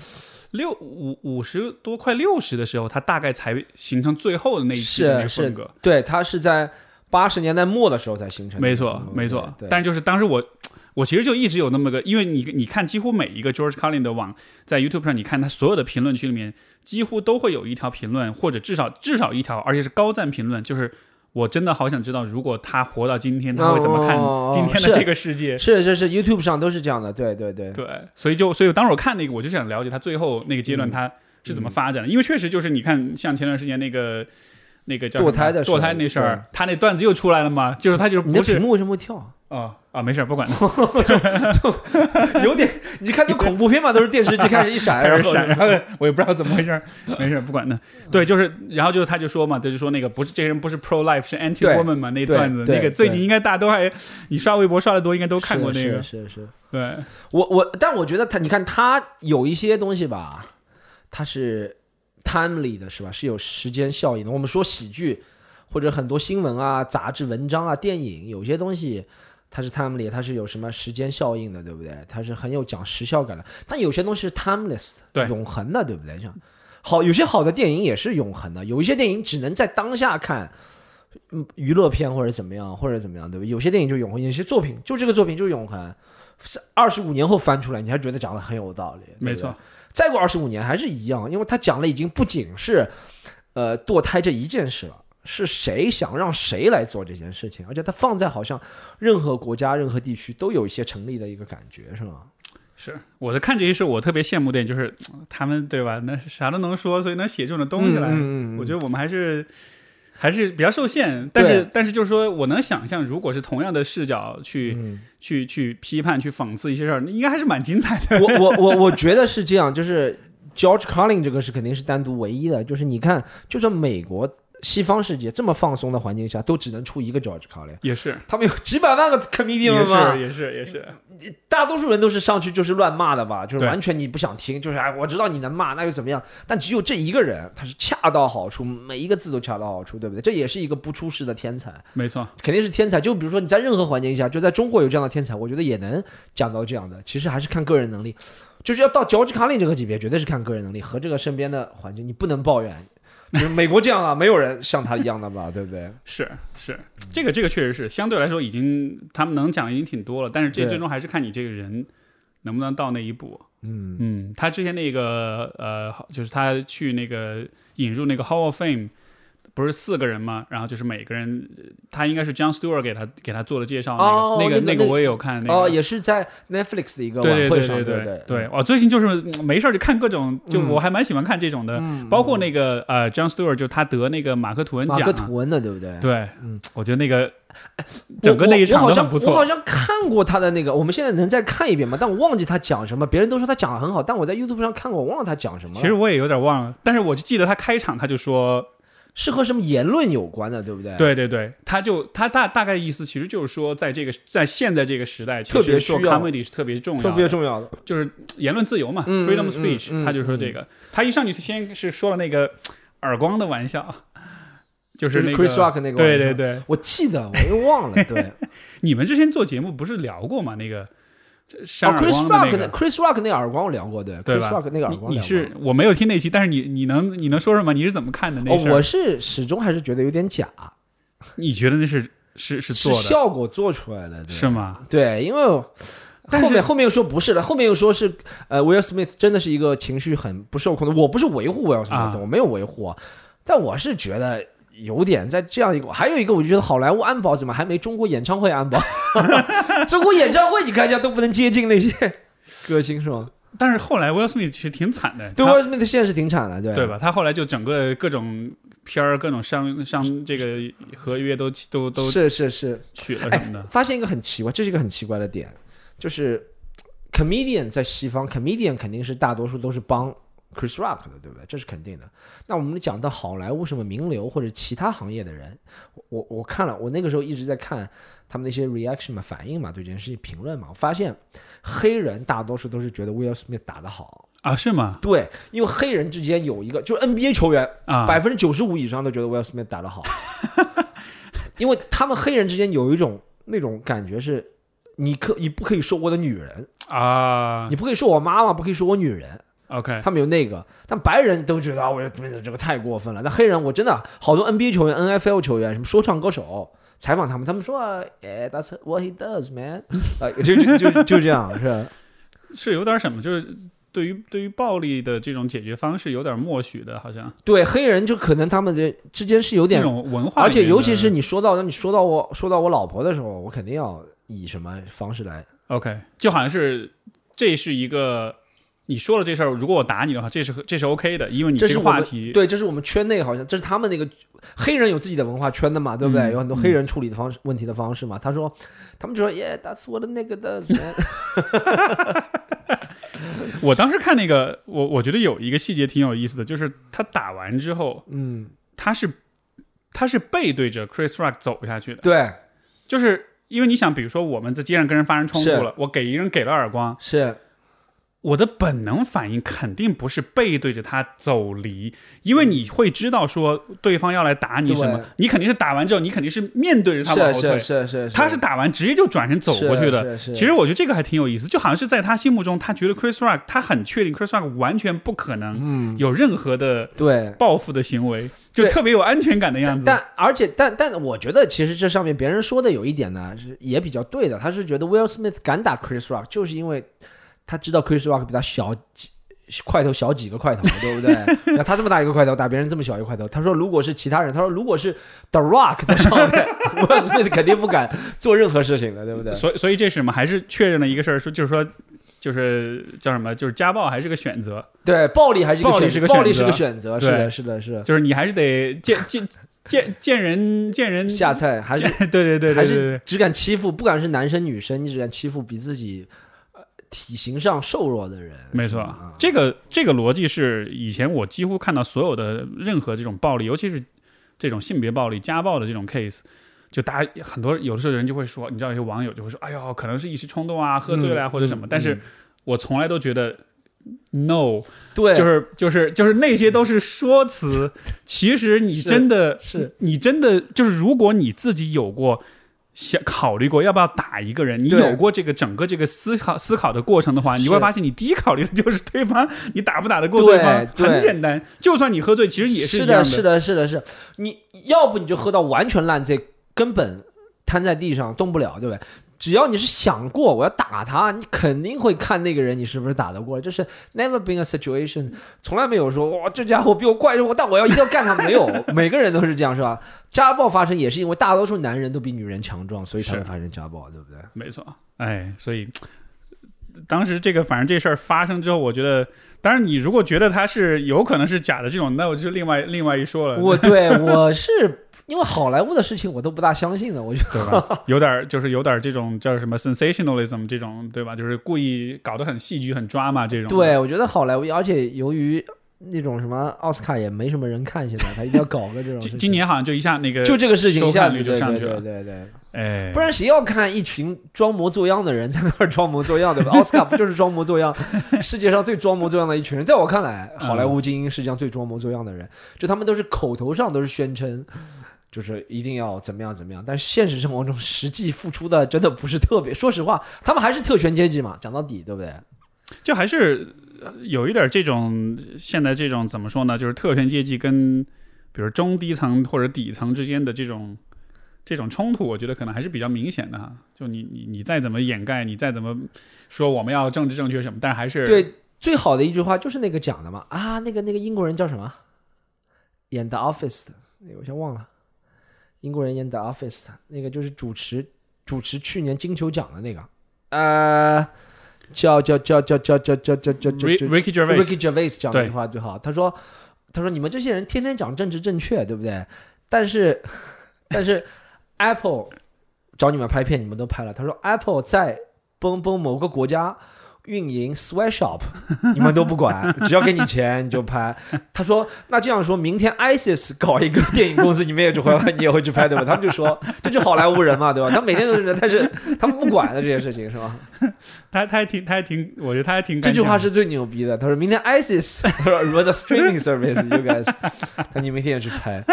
六五五十多快六十的时候，他大概才形成最后的那一期的那个风格。，对，他是在八十年代末的时候才形成，没错，嗯没错。对，但就是当时我，我其实就一直有那么个，因为你你看，几乎每一个 George Carlin 的网，在 YouTube 上，你看他所有的评论区里面，几乎都会有一条评论，或者至少至少一条，而且是高赞评论，就是我真的好想知道，如果他活到今天，他会怎么看哦今天的这个世界。是是是，YouTube 上都是这样的，对对对，对，所以就所以当时我看那个，我就想了解他最后那个阶嗯。段他是怎么发展的，因为确实就是你看，像前段时间那个那个叫堕胎的堕胎那事儿，他那段子又出来了吗，就是他就是不是屏幕为什么会跳？啊啊没事不管 [LAUGHS] 就。有点，你看那恐怖片嘛，都是电视机开始一闪，[LAUGHS] 开然后始闪，然后我也不知道怎么回事，没事不管他。对，就是，然后就是他就说嘛，他就说那个不是这些人不是 pro life 是 anti woman 嘛，那段子，那个最近应该大家都还，你刷微博刷的多，应该都看过那个。是是是。对，我我，但我觉得他，你看他有一些东西吧，他是 timely 的，是吧？是有时间效应的。我们说喜剧或者很多新闻啊、杂志文章啊、电影，有些东西它是 timely，它是有什么时间效应的，对不对？它是很有讲时效感的。但有些东西是 timeless，对永恒的，对不对？像好，有些好的电影也是永恒的，有一些电影只能在当下看。嗯，娱乐片或者怎么样，或者怎么样，对吧？有些电影就永恒，有些作品就这个作品就是永恒。二十五年后翻出来，你还觉得讲的很有道理，没错。再过二十五年还是一样，因为他讲的已经不仅是，呃，堕胎这一件事了，是谁想让谁来做这件事情，而且他放在好像任何国家、任何地区都有一些成立的一个感觉，是吗？是我在看这些事，我特别羡慕的，就是 [TSK] 他们对吧？那啥都能说，所以能写这种东西来。嗯我觉得我们还是还是比较受限，但是但是就是说我能想象，如果是同样的视角去、嗯去去批判、去讽刺一些事儿，那应该还是蛮精彩的。我我我 [LAUGHS] 我觉得是这样，就是 George Carlin 这个是肯定是单独唯一的，就是你看，就算美国西方世界这么放松的环境下，都只能出一个 George Carlin，也是，他们有几百万个 comedian 也是，，也是，也是，大多数人都是上去就是乱骂的吧，就是完全你不想听，就是哎，我知道你能骂，那又怎么样？但只有这一个人，他是恰到好处，每一个字都恰到好处，对不对？这也是一个不出世的天才，没错，肯定是天才。就比如说你在任何环境下，就在中国有这样的天才，我觉得也能讲到这样的。其实还是看个人能力，就是要到乔治卡林这个级别，绝对是看个人能力和这个身边的环境，你不能抱怨。就是美国这样啊，没有人像他一样的吧，对不对？是是，这个这个确实是相对来说已经他们能讲的已经挺多了，但是这最终还是看你这个人能不能到那一步。嗯嗯，他之前那个呃，就是他去那个引入那个 Hall of Fame，不是四个人吗？然后就是每个人，他应该是 John Stewart 给他给他做的介绍，哦那个那个那个那个我也有看，那个哦，也是在 Netflix 的一个晚会上，对对对对对我最近就是嗯没事儿就看各种，就嗯我还蛮喜欢看这种的，嗯包括那个呃 John Stewart 就他得那个马克吐温奖马，克吐温的，对不对？对，嗯，我觉得那个整个那一场都很不错，我好像看过他的那个，我们现在能再看一遍吗？但我忘记他讲什么。别人都说他讲的很好，但我在 YouTube 上看过，我忘了他讲什么了。其实我也有点忘了，但是我就记得他开场他就说，是和什么言论有关的，对不对？，对对对，他就他大大概意思其实就是说，在这个在现在这个时代，其特别实做需要 comedy 是特别重要特，别重要的。就是言论自由嘛、嗯 f r e e d o m 嗯 speech，、嗯他就说这个，他一上去先是说了那个耳光的玩笑，就是就是那个 Chris Rock 那个对对对，我记得，我又忘了。对，[LAUGHS] 你们之前做节目不是聊过吗？那个扇耳，Chris Rock 那个。那 Chris Rock 那耳光我聊过，对，Chris 对吧 Rock 那个耳光你你是我没有听那期，但是你你能你能说什么？你是怎么看的那哦，事儿？我是始终还是觉得有点假，你觉得那是是是是做的效果做出来的，对是吗？对，因为但后面后面又说不是了，后面又说是呃，Will Smith 真的是一个情绪很不受控的。我不是维护 Will Smith，、啊我没有维护啊，但我是觉得有点在这样一个，还有一个我就觉得好莱坞安保怎么还没中国演唱会安保？[LAUGHS] [LAUGHS] 中国演唱会你看一下都不能接近那些歌星是吗？但是后来 Will Smith 其实挺惨的，对他，Will Smith 现在是挺惨的，对对？吧？他后来就整个各种片儿、各种商商这个合约都都都是是是，取了哎什么的。发现一个很奇怪，这是一个很奇怪的点，就是 comedian 在西方，comedian 肯定是大多数都是帮 Chris Rock 的，对不对？这是肯定的。那我们讲到好莱坞什么名流或者其他行业的人，我我看了，我那个时候一直在看他们那些 reaction 嘛，反应嘛，对这件事情评论嘛，我发现黑人大多数都是觉得 Will Smith 打得好。啊，是吗？对，因为黑人之间有一个，就是 NBA 球员，啊，百分之九十五以上都觉得 Will Smith 打得好，因为他们黑人之间有一种那种感觉是，你可你不可以说我的女人，啊你不可以说我妈妈，不可以说我女人，，OK，他们有那个，但白人都觉得啊，我这个太过分了。那黑人，我真的好多 NBA 球员、NFL 球员，什么说唱歌手，采访他们，他们说，哎，That's what he does, man，啊，就就就就这样，是吧？[LAUGHS] 是有点什么，就是对于对于暴力的这种解决方式有点默许的，好像对，黑人就可能他们这之间是有那点种文化而且尤其是你说到，当你说到我说到我老婆的时候，我肯定要以什么方式来？OK，就好像是这是一个你说了这事儿，如果我打你的话，这是这是 OK 的，因为你这是话题对，这是我们圈内好像这是他们那个黑人有自己的文化圈的嘛，对不对？嗯有很多黑人处理的方式、问题的方式嘛。他说，他们就说，Yeah，that's what the nigga does, man [LAUGHS] 我当时看那个，我我觉得有一个细节挺有意思的，就是他打完之后，嗯，他是他是背对着 Chris Rock 走下去的，对，就是因为你想，比如说我们在街上跟人发生冲突了，我给一个人给了耳光，是我的本能反应肯定不是背对着他走离，因为你会知道说对方要来打你什么，你肯定是打完之后，你肯定是面对着他往是后退是，是是，他是打完直接就转身走过去的。是是是其实我觉得这个还挺有意思，就好像是在他心目中，他觉得 Chris Rock，他很确定 Chris Rock 完全不可能嗯，有任何的对。报复的行为，就特别有安全感的样子。但而且但但我觉得其实这上面别人说的有一点呢是也比较对的，他是觉得 Will Smith 敢打 Chris Rock 就是因为他知道 Chris Rock 比他小几块头小几个块头，对不对？[LAUGHS] 那他这么大一个块头打别人这么小一个块头，他说如果是其他人，他说如果是 The Rock 在上面，Will Smith 肯定不敢做任何事情的，对不对？所以所以这是什么？还是确认了一个事儿，说就是说。就是叫什么？就是家暴还是个选择，对，暴力还是一个选暴力是个暴力是个选择，是的，是的，是的。就是你还是得见见见见人见人下菜还是见 [LAUGHS] 对对对还对对对是只敢欺负，不管是男生女生，你只敢欺负比自己呃体型上瘦弱的人。没错啊，这个这个逻辑是以前我几乎看到所有的任何这种暴力，尤其是这种性别暴力、家暴的这种 case，就大家很多有的时候人就会说，你知道有些网友就会说，哎呦，可能是一时冲动啊，喝醉了或者什么，嗯但是嗯。我从来都觉得 no，对，就是就是就是那些都是说辞，[LAUGHS] 其实你真的是。你真的就是，如果你自己有过想考虑过要不要打一个人，你有过这个整个这个思考思考的过程的话，你会发现，你第一考虑的就是对方，你打不打得过对方，对很简单。就算你喝醉，其实也一样是的，是的，是的，是。你要不你就喝到完全烂醉，根本瘫在地上动不了，对不对？只要你是想过我要打他，你肯定会看那个人你是不是打得过。就是 never been a situation，从来没有说哇这家伙比我怪，我但我要一定要干他。没有，[LAUGHS] 每个人都是这样，是吧？家暴发生也是因为大多数男人都比女人强壮，所以才会发生家暴，对不对？没错。哎，所以当时这个反正这事儿发生之后，我觉得。当然，你如果觉得他是有可能是假的这种，那我就另外另外一说了。我对我是因为好莱坞的事情我都不大相信的，我觉得对吧？[LAUGHS] 有点儿就是有点儿这种叫什么 sensationalism 这种，对吧？就是故意搞得很戏剧、很抓嘛这种。对，我觉得好莱坞，而且由于那种什么奥斯卡也没什么人看，现在他一定要搞个这种今。今年好像就一下那个就这个事情一下子就上去了对对对，哎，不然谁要看一群装模作样的人在那儿装模作样，对吧？奥斯卡不就是装模作样，世界上最装模作样的一群人？在我看来，好莱坞精英世界上最装模作样的人，就他们都是口头上都是宣称。就是一定要怎么样怎么样，但是现实生活中实际付出的真的不是特别。说实话，他们还是特权阶级嘛，讲到底，对不对？就还是呃有一点这种现在这种怎么说呢？就是特权阶级跟比如中低层或者底层之间的这种这种冲突，我觉得可能还是比较明显的哈。就你你你再怎么掩盖，你再怎么说我们要政治正确什么，但还是对，最好的一句话就是那个讲的嘛啊，那个那个英国人叫什么？演《The Office》的那个我先忘了，英国人演《The Office》那个就是主持主持去年金球奖的那个，呃，叫叫叫叫叫叫叫叫叫叫 Rick- Ricky Ricky Gervais 讲的一句话最好，他说他说你们这些人天天讲政治正确，对不对？但是但是 Apple 找你们拍片，你们都拍了。他说 Apple 在崩崩某个国家。运营 sweatshop，[LAUGHS] 你们都不管，[LAUGHS] 只要给你钱你就拍。他说：“那这样说明天 ISIS 搞一个电影公司，你们也就会，你也会去拍，对吧？”他们就说：“这就好莱坞人嘛，对吧？他每天都是人，但是他们不管的这些事情，是吧？” [LAUGHS] 他他还挺他还挺，我觉得他还挺。这句话是最牛逼的。他说明天 ISIS run the streaming service，you guys，他你明天也去拍。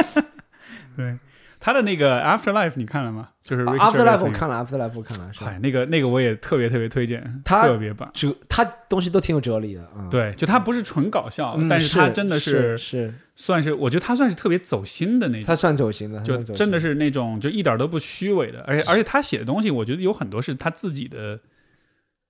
对。他的那个 Afterlife 你看了吗？就是 Afterlife 我看了，Afterlife 我看了。嗨，那个那个我也特别特别推荐，他特别棒，哲他东西都挺有哲理的。对，就他不是纯搞笑，但是他真的是是算是，我觉得他算是特别走心的那种。他算走心的，就真的是那种就一点都不虚伪的，而且而且他写的东西，我觉得有很多是他自己的，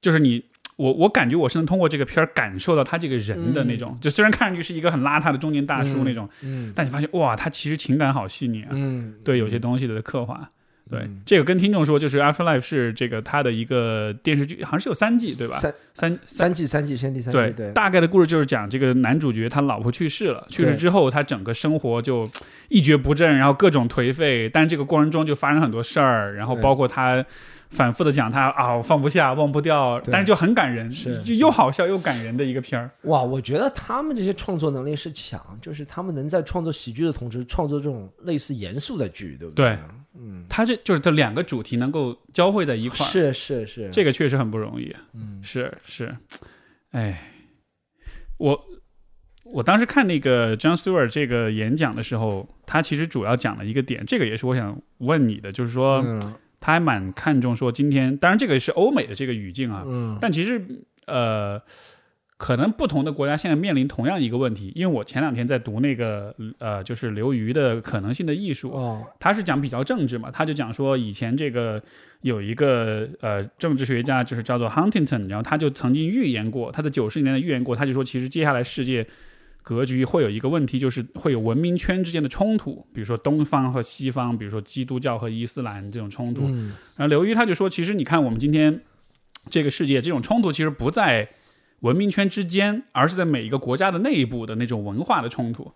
就是你。我我感觉我是能通过这个片儿感受到他这个人的那种，就虽然看上去是一个很邋遢的中年大叔那种，嗯，但你发现哇，他其实情感好细腻啊，嗯，对有些东西的刻画，对这个跟听众说，就是《Afterlife》是这个他的一个电视剧，好像是有三季对吧？三？三三季三季先第三季，对，大概的故事就是讲这个男主角他老婆去世了，去世之后他整个生活就一蹶不振，然后各种颓废，但这个过程中就发生很多事儿，然后包括他。反复的讲他啊，我放不下，忘不掉，但是就很感人，是就又好笑又感人的一个片儿。哇，我觉得他们这些创作能力是强，就是他们能在创作喜剧的同时，创作这种类似严肃的剧，对不对？对嗯，他这就是这两个主题能够交汇在一块儿，是是是，这个确实很不容易。嗯，是是，哎，我我当时看那个 John Stewart 这个演讲的时候，他其实主要讲了一个点，这个也是我想问你的，就是说。他还蛮看重说今天，当然这个是欧美的这个语境啊，嗯，但其实呃，可能不同的国家现在面临同样一个问题，因为我前两天在读那个呃，就是刘瑜的可能性的艺术，哦，他是讲比较政治嘛，他就讲说以前这个有一个呃政治学家就是叫做 Huntington，然后他就曾经预言过，他在九十年代预言过，他就说其实接下来世界。格局会有一个问题，就是会有文明圈之间的冲突，比如说东方和西方，比如说基督教和伊斯兰这种冲突。然后刘瑜他就说，其实你看我们今天这个世界，这种冲突其实不在文明圈之间，而是在每一个国家的内部的那种文化的冲突，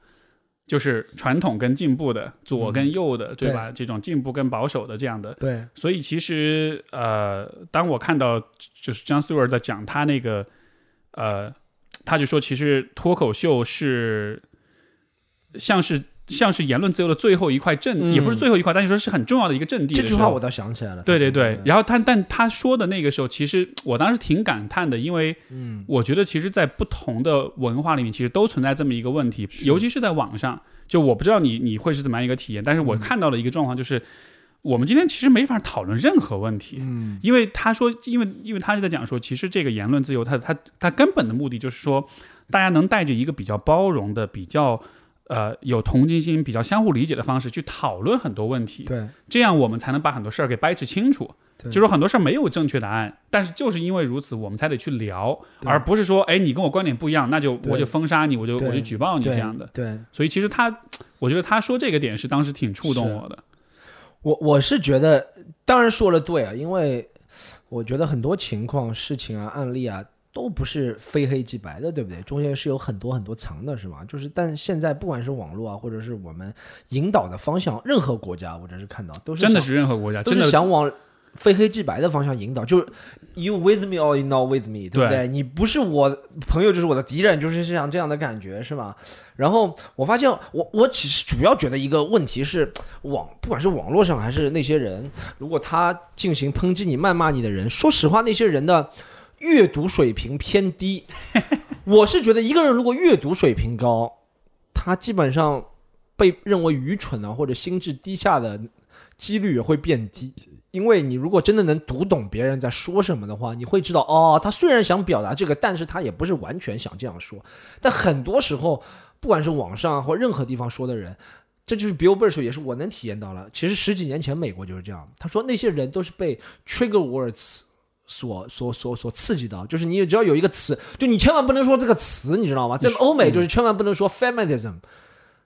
就是传统跟进步的，左跟右的，对吧？这种进步跟保守的这样的。对。所以其实呃，当我看到就是 John Stewart 在讲他那个呃。他就说，其实脱口秀是像是像是言论自由的最后一块阵，也不是最后一块，但是说是很重要的一个阵地。这句话我倒想起来了。对对对，然后他但他说的那个时候，其实我当时挺感叹的，因为嗯，我觉得其实，在不同的文化里面，其实都存在这么一个问题，尤其是在网上。就我不知道你你会是怎么样一个体验，但是我看到了一个状况，就是。我们今天其实没法讨论任何问题，嗯，因为他说，因为因为他就在讲说，其实这个言论自由，他他他根本的目的就是说，大家能带着一个比较包容的、比较呃有同情心、比较相互理解的方式去讨论很多问题，对，这样我们才能把很多事儿给掰扯清楚。就说很多事儿没有正确答案，但是就是因为如此，我们才得去聊，而不是说，哎，你跟我观点不一样，那就我就封杀你，我就我就举报你这样的。对，所以其实他，我觉得他说这个点是当时挺触动我的。我我是觉得，当然说的对啊，因为我觉得很多情况、事情啊、案例啊，都不是非黑即白的，对不对？中间是有很多很多层的，是吧？就是，但现在不管是网络啊，或者是我们引导的方向，任何国家，我真是看到都是真的是任何国家都是想往。非黑即白的方向引导，就是 you with me or you not with me，对不对？你不是我朋友，就是我的敌人，就是像这样的感觉，是吧？然后我发现，我我其实主要觉得一个问题是，网不管是网络上还是那些人，如果他进行抨击你、谩骂你的人，说实话，那些人的阅读水平偏低。[LAUGHS] 我是觉得，一个人如果阅读水平高，他基本上被认为愚蠢啊或者心智低下的几率也会变低。因为你如果真的能读懂别人在说什么的话，你会知道哦，他虽然想表达这个，但是他也不是完全想这样说。但很多时候，不管是网上或任何地方说的人，这就是 Bill Burr 也是我能体验到了。其实十几年前美国就是这样，他说那些人都是被 trigger words 所所所所刺激到，就是你只要有一个词，就你千万不能说这个词，你知道吗？在欧美就是千万不能说 feminism。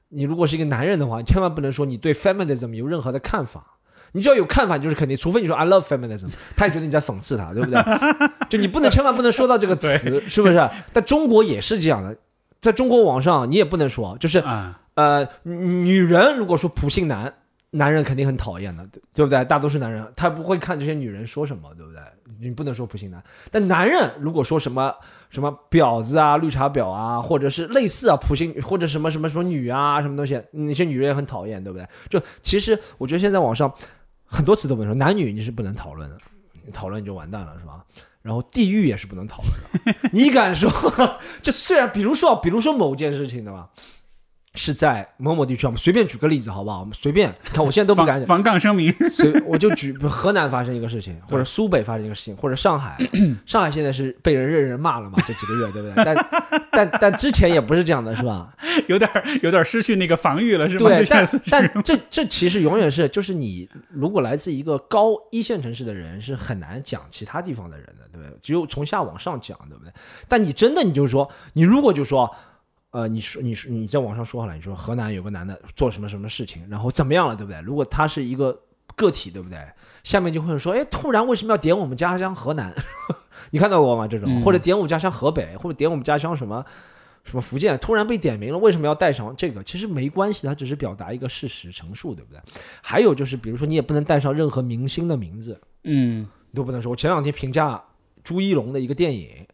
你如果是一个男人的话，你千万不能说你对 feminism 有任何的看法。你只要有看法，就是肯定，除非你说 I love feminism，他也觉得你在讽刺他，对不对？[LAUGHS] 就你不能千万不能说到这个词，[LAUGHS] 是不是？但中国也是这样的，在中国网上你也不能说，就是啊，呃，女人如果说普信男，男人肯定很讨厌的，对对不对？大多数男人他不会看这些女人说什么，对不对？你不能说普信男，但男人如果说什么什么婊子啊、绿茶婊啊，或者是类似啊普信或者什么什么什么女啊什么东西，那些女人也很讨厌，对不对？就其实我觉得现在网上很多词都不能说，男女你是不能讨论的，讨论你就完蛋了，是吧？然后地域也是不能讨论的，你敢说？[LAUGHS] 就虽然比如说，比如说某件事情，的吧？是在某某地区，我们随便举个例子好不好？我们随便看，我现在都不 [LAUGHS] 敢防防杠声明，随我就举河南发生一个事情，或者苏北发生一个事情，或者上海，[CLEARS THROAT] 上海现在是被人认人骂了嘛？这几个月，对不对？但 [LAUGHS] 但但之前也不是这样的，是吧？有点有点失去那个防御了，是吗？对，但但这这其实永远是，就是你如果来自一个高一线城市的人，是很难讲其他地方的人的，对不对？只有从下往上讲，对不对？但你真的你就说，你如果就说。呃，你说，你说你在网上说好了，你说河南有个男的做什么什么事情，然后怎么样了，对不对？如果他是一个个体，对不对？下面就会说，哎，突然为什么要点我们家乡河南？[LAUGHS] 你看到过吗？这种，嗯或者点我们家乡河北，或者点我们家乡什么什么福建，突然被点名了，为什么要带上这个？其实没关系，他只是表达一个事实陈述，对不对？还有就是，比如说你也不能带上任何明星的名字，嗯，你都不能说。我前两天评价朱一龙的一个电影，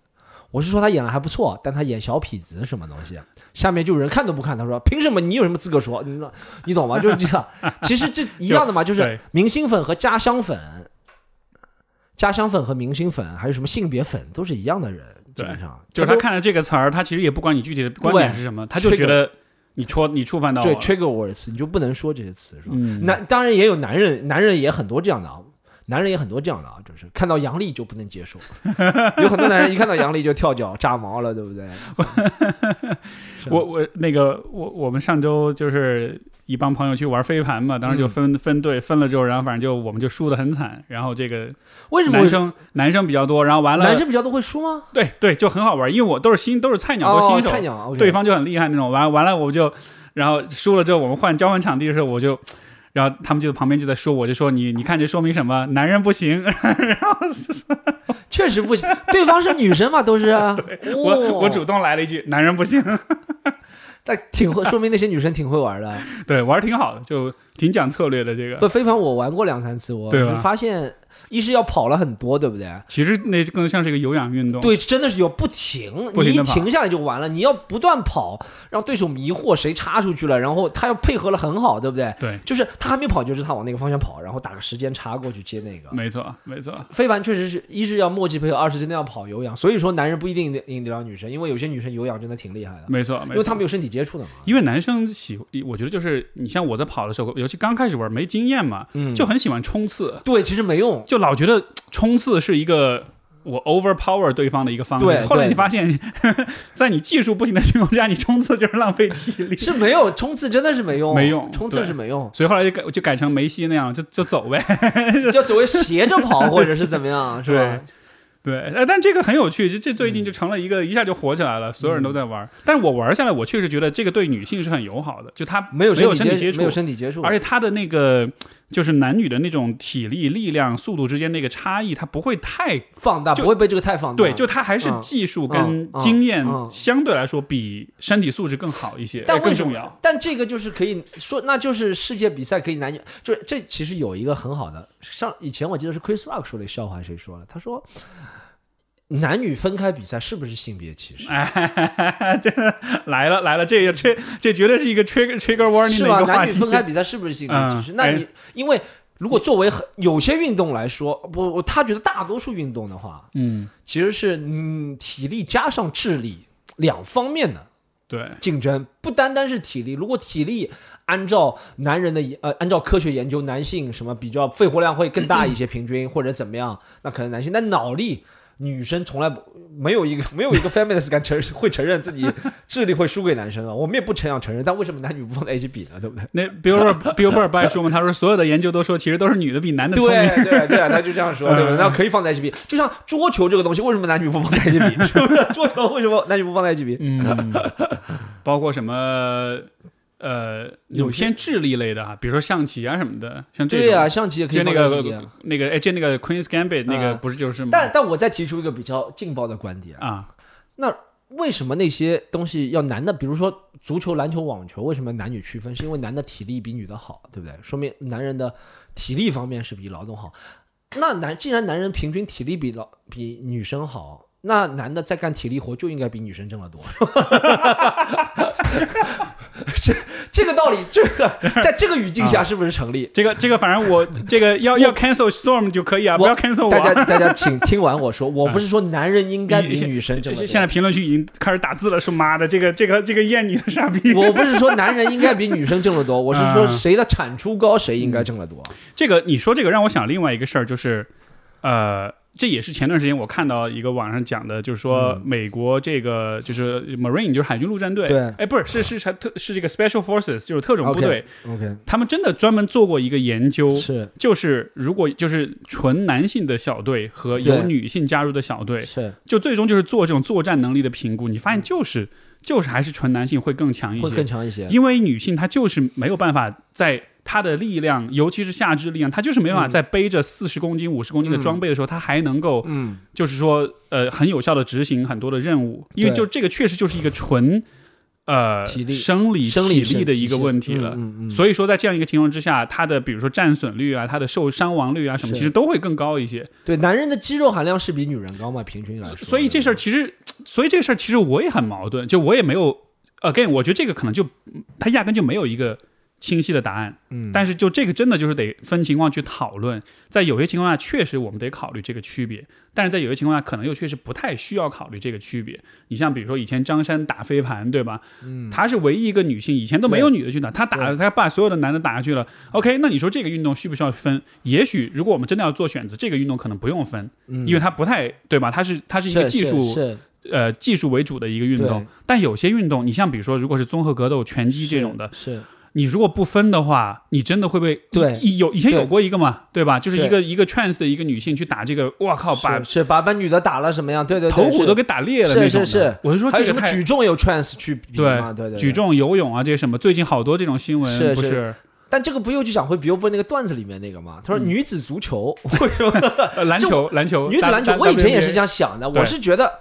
我是说他演的还不错，但他演小痞子什么东西，下面就有人看都不看，他说凭什么你有什么资格说？你你懂吗？就是这样。其实这一样的嘛，[LAUGHS] 就是明星粉和家乡粉，家乡粉和明星粉，还有什么性别粉，都是一样的人，基本上就是他看了这个词儿，他其实也不管你具体的观点是什么，他就觉得你戳你触犯到我对，trigger words，你就不能说这些词，是吧？嗯，男当然也有男人，男人也很多这样的啊，男人也很多这样的啊，就是看到杨笠就不能接受，[LAUGHS] 有很多男人一看到杨笠就跳脚炸毛了，对不对？[LAUGHS] 是我我那个我我们上周就是一帮朋友去玩飞盘嘛，当时就嗯分、分队分了之后，然后反正就我们就输的很惨，然后这个为什么男生男生比较多，然后完了男生比较多会输吗？对对就很好玩，因为我都是新都是菜鸟，都新手，菜鸟对方就很厉害那种，完完了我就然后输了之后，我们换交换场地的时候，我就。然后他们就旁边就在说，我就说你你看这说明什么？男人不行。[LAUGHS] 然后确实不行，对方是女生嘛，都是。[LAUGHS] 我哦我主动来了一句，男人不行。[LAUGHS] 但挺会，说明那些女生挺会玩的。对，玩挺好的，就挺讲策略的这个。不，飞盘我玩过两三次，我我发现一是要跑了很多，对不对？其实那更像是一个有氧运动。对，真的是有不停，你一停下来就完了。你要不断跑，让对手迷惑谁插出去了，然后他要配合的很好，对不对？对，就是他还没跑，就是他往那个方向跑，然后打个时间差过去接那个。没错没错。飞盘确实是一是要默契配合，二是真的要跑有氧。所以说男人不一定赢得了女生，因为有些女生有氧真的挺厉害的，没错，没错因为他们有身体接触的嘛。因为男生喜，我觉得就是你像我在跑的时候，尤其刚开始玩没经验嘛，嗯，就很喜欢冲刺，对，其实没用。就老觉得冲刺是一个我 overpower 对方的一个方式。对后来你发现，在你技术不行的情况下，你冲刺就是浪费体力。是没有冲刺，真的是没用，没用冲刺是没用，所以后来就改就改成梅西那样，就就走呗。[LAUGHS] 就走为斜着跑或者是怎么样，是吧？对，哎，但这个很有趣，这这最近就成了一个一下就火起来了，所有人都在玩。但是我玩下来，我确实觉得这个对女性是很友好的，就她没有没有身体接触没有身体接触，而且她的那个就是男女的那种体力、力量、速度之间那个差异，它不会太放大不会被这个太放大。对，就它还是嗯技术嗯跟嗯经验嗯相对来说比身体素质更好一些，哎但更重要。？但这个就是可以说，那就是世界比赛可以男女，就是这其实有一个很好的，上以前我记得是 Chris Rock 说的笑话，谁说的？他说。男女分开比赛是不是性别歧视？哎，[LAUGHS] 这来了来了，这个这这绝对是一个 trigger trigger warning 是吧？的一个话题。男女分开比赛是不是性别歧视？嗯那你因为如果作为很有些运动来说，不，我他觉得大多数运动的话，嗯，其实是嗯体力加上智力两方面的对，竞争，不单单是体力。如果体力按照男人的呃，按照科学研究，男性什么比较肺活量会更大一些，[CLEARS THROAT] 平均或者怎么样，那可能男性。但脑力，女生从来不没有一个 [LAUGHS] 没有一个 feminist 敢承认会承认自己智力会输给男生啊。我们也不想承认，但为什么男女不放在一起比呢？对不对？那 Bill Burr Bill Burr 不爱说嘛，他说所有的研究都说，其实都是女的比男的聪明。对对对，他就这样说，对不对？嗯那可以放在一起比，就像桌球这个东西，为什么男女不放在一起比？是不是？桌球为什么男女不放在一起比？嗯，包括什么呃，有偏智力类的啊，比如说象棋啊什么的，像这种。对啊、象棋也可以就那个。那个哎，就那个 Queen's Gambit 那个嗯不是就是吗？但但我再提出一个比较劲爆的观点啊，那，为什么那些东西要男的，比如说足球、篮球、网球，为什么男女区分？是因为男的体力比女的好，对不对？说明男人的体力方面是比劳动好。那男既然男人平均体力比老比女生好，那男的在干体力活就应该比女生挣得多。[LAUGHS] [LAUGHS] 这这个道理，这个 [LAUGHS] 在这个语境下是不是成立？这个这个，反正我 [LAUGHS] 这个要要 cancel storm 就可以啊，不要 cancel 我。大家大家请听完我说，我不是说男人应该比女生挣。现在评论区已经开始打字了，说妈的，这个这个这个厌女的傻逼。我不是说男人应该比女生挣得多，我是说谁的产出高，谁应该挣得多。这个你说这个让我想另外一个事儿，就是呃。这也是前段时间我看到一个网上讲的，就是说美国这个就是 Marine 就是海军陆战队，对，哎，不是是是特是这个 Special Forces 就是特种部队，OK，他们真的专门做过一个研究，是。就是如果就是纯男性的小队和有女性加入的小队，是。就最终就是做这种作战能力的评估，你发现就是就是还是纯男性会更强一些，会更强一些，因为女性她就是没有办法在。他的力量，尤其是下肢力量，他就是没办法在背着四十公斤、五十公斤的装备的时候，他还能够，嗯，就是说，呃，很有效的执行很多的任务。因为就这个确实就是一个纯，呃，体力、生理、生理力的一个问题了。所以说，在这样一个情况之下，他的比如说战损率啊，他的受伤亡率啊什么，其实都会更高一些。对，男人的肌肉含量是比女人高嘛？平均来说。所以这事儿其实，所以这事儿其实我也很矛盾，就我也没有，again，我觉得这个可能就他压根就没有一个。清晰的答案，嗯，但是就这个真的就是得分情况去讨论，在有些情况下确实我们得考虑这个区别，但是在有些情况下可能又确实不太需要考虑这个区别。你像比如说以前张山打飞盘，对吧？嗯，她是唯一一个女性，以前都没有女的去打，她打她把所有的男的打下去了。OK，那你说这个运动需不需要分？也许如果我们真的要做选择，这个运动可能不用分，因为它不太对吧？它是它是一个技术呃技术为主的一个运动，但有些运动，你像比如说如果是综合格斗、拳击这种的，是。你如果不分的话，你真的会被对有以前有过一个嘛，对吧？就是一个一个 trans 的一个女性去打这个，我靠，把是把把女的打了什么样？对对，头骨都给打裂了那种。是是是，我是说这个什么举重有 trans 去比嘛？对对，举重、游泳啊这些什么，最近好多这种新闻不是？但这个不又就讲回 Billboard 那个段子里面那个嘛？他说女子足球为什么 [LAUGHS] 篮球篮球女子篮球？我以前也是这样想的，我是觉得，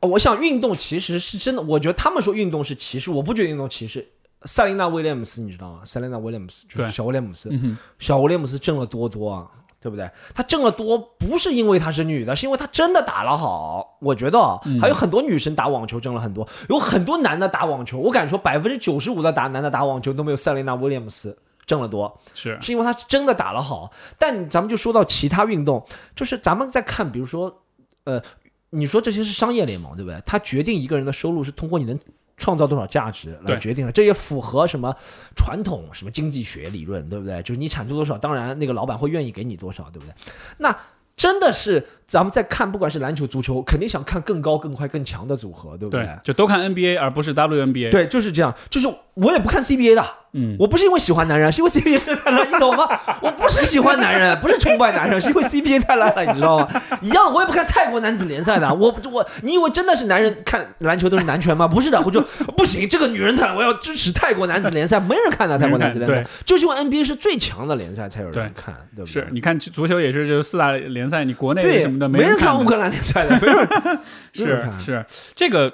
我想运动其实是真的，我觉得他们说运动是歧视，我不觉得运动歧视。塞琳娜·威廉姆斯，你知道吗？塞琳娜·威廉姆斯就是小威廉姆斯。小威廉姆斯挣了多多啊，对不对？他挣了多，不是因为她是女的，是因为她真的打了好。我觉得还有很多女生打网球挣了很多，有很多男的打网球，我敢说百分之九十五的打男的打网球都没有塞琳娜·威廉姆斯挣了多。是，是因为他真的打了好。但咱们就说到其他运动，就是咱们在看，比如说，呃，你说这些是商业联盟，对不对？他决定一个人的收入是通过你能。创造多少价值来决定了，这也符合什么传统什么经济学理论，对不对？就是你产出多少，当然那个老板会愿意给你多少，对不对？那真的是咱们在看，不管是篮球、足球，肯定想看更高、更快、更强的组合，对不对？就都看 NBA 而不是 WNBA。对，就是这样。就是我也不看 CBA 的。嗯，我不是因为喜欢男人，是因为 CBA 太烂，你懂吗？[LAUGHS] 我不是喜欢男人，不是崇拜男人，是因为 [LAUGHS] CBA 太烂了，你知道吗？一样，我也不看泰国男子联赛的。我我，你以为真的是男人看篮球都是男权吗？不是的，我就不行，这个女人太，我要支持泰国男子联赛，没人看的泰国男子联赛，就是因为 NBA 是最强的联赛才有人看，对不对？是，你看足球也是，就四大联赛，你国内什么的没人看乌克兰联赛的，没人 [LAUGHS] 是是这个，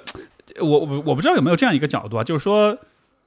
我我我不知道有没有这样一个角度啊，就是说。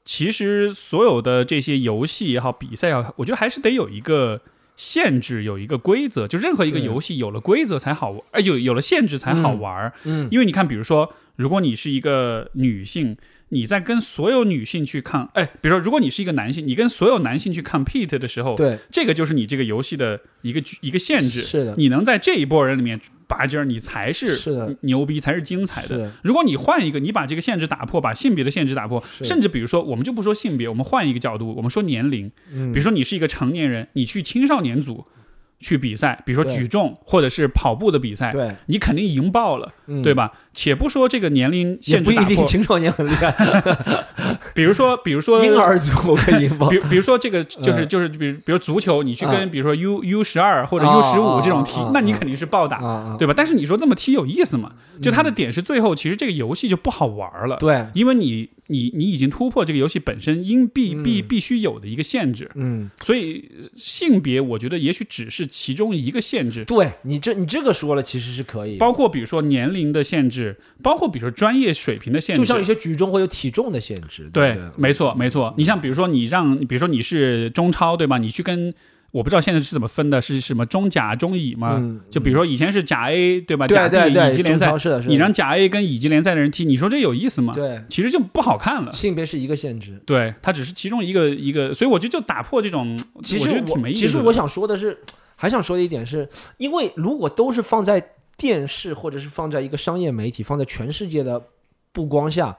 其实所有的这些游戏也好，比赛也好，我觉得还是得有一个限制，有一个规则。就任何一个游戏有了规则才好玩，哎，有有了限制才好玩。嗯，因为你看，比如说，如果你是一个女性。你在跟所有女性去抗，哎，比如说，如果你是一个男性，你跟所有男性去 compete 的时候，对，这个就是你这个游戏的一个一个限制。是的，你能在这一波人里面拔尖儿，你才是是的牛逼，才是精彩的。如果你换一个，你把这个限制打破，把性别的限制打破，甚至比如说，我们就不说性别，我们换一个角度，我们说年龄。嗯，比如说你是一个成年人，你去青少年组。去比赛，比如说举重或者是跑步的比赛，对，你肯定赢爆了，对吧？且不说这个年龄限制不一定青少年很厉害。[LAUGHS] 比如说，比如说婴儿组可以。比比如说这个就是就是比如比如足球，你去跟比如说 U U 十二或者 U 十五这种踢，那你肯定是暴打，对吧？但是你说这么踢有意思吗？就它的点是最后其实这个游戏就不好玩了，对，因为你。你你已经突破这个游戏本身应必必必须有的一个限制，嗯，所以性别我觉得也许只是其中一个限制。对你这你这个说了，其实是可以，包括比如说年龄的限制，包括比如说专业水平的限制，就像一些举重会有体重的限制，对，对没错没错。你像比如说你让，比如说你是中超对吧？你去跟我不知道现在是怎么分的，是什么中甲、中乙吗？嗯就比如说以前是甲 A 对吧？甲对对对，乙级联赛是的，是的你让甲 A 跟乙级联赛的人踢，你说这有意思吗？对其实就不好看了。性别是一个限制。对，它只是其中一个一个，所以我觉得就打破这种，其实我。其实我想说的是，还想说的一点是，因为如果都是放在电视或者是放在一个商业媒体，放在全世界的曝光下，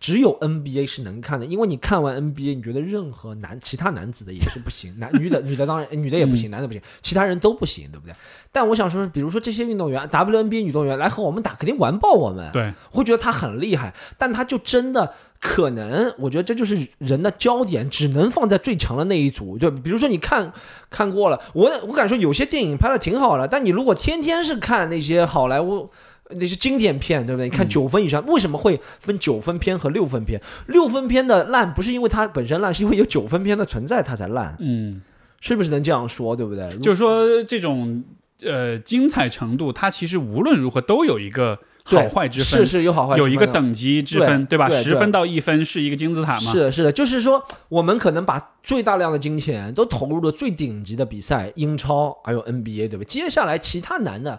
只有 NBA 是能看的，因为你看完 NBA，你觉得任何男其他男子的也是不行，[LAUGHS] 男女的女的当然女的也不行，男的不行，其他人都不行，对不对？但我想说，比如说这些运动员，WNBA 女动员来和我们打，肯定完爆我们。对，会觉得他很厉害，但他就真的可能，我觉得这就是人的焦点只能放在最强的那一组。就比如说你看看过了，我我敢说有些电影拍的挺好的，但你如果天天是看那些好莱坞。那是经典片，对不对？你看九分以上，为什么会分九分片和六分片？六分片的烂不是因为它本身烂，是因为有九分片的存在，它才烂，嗯，是不是能这样说？对不对？就是说这种呃精彩程度，它其实无论如何都有一个好坏之分，是是有好坏之有一个等级之分，对对对十分到一分是一个金字塔嘛？是的，是的，就是说，我们可能把最大量的金钱都投入了最顶级的比赛，英超还有 NBA，对吧？接下来其他难的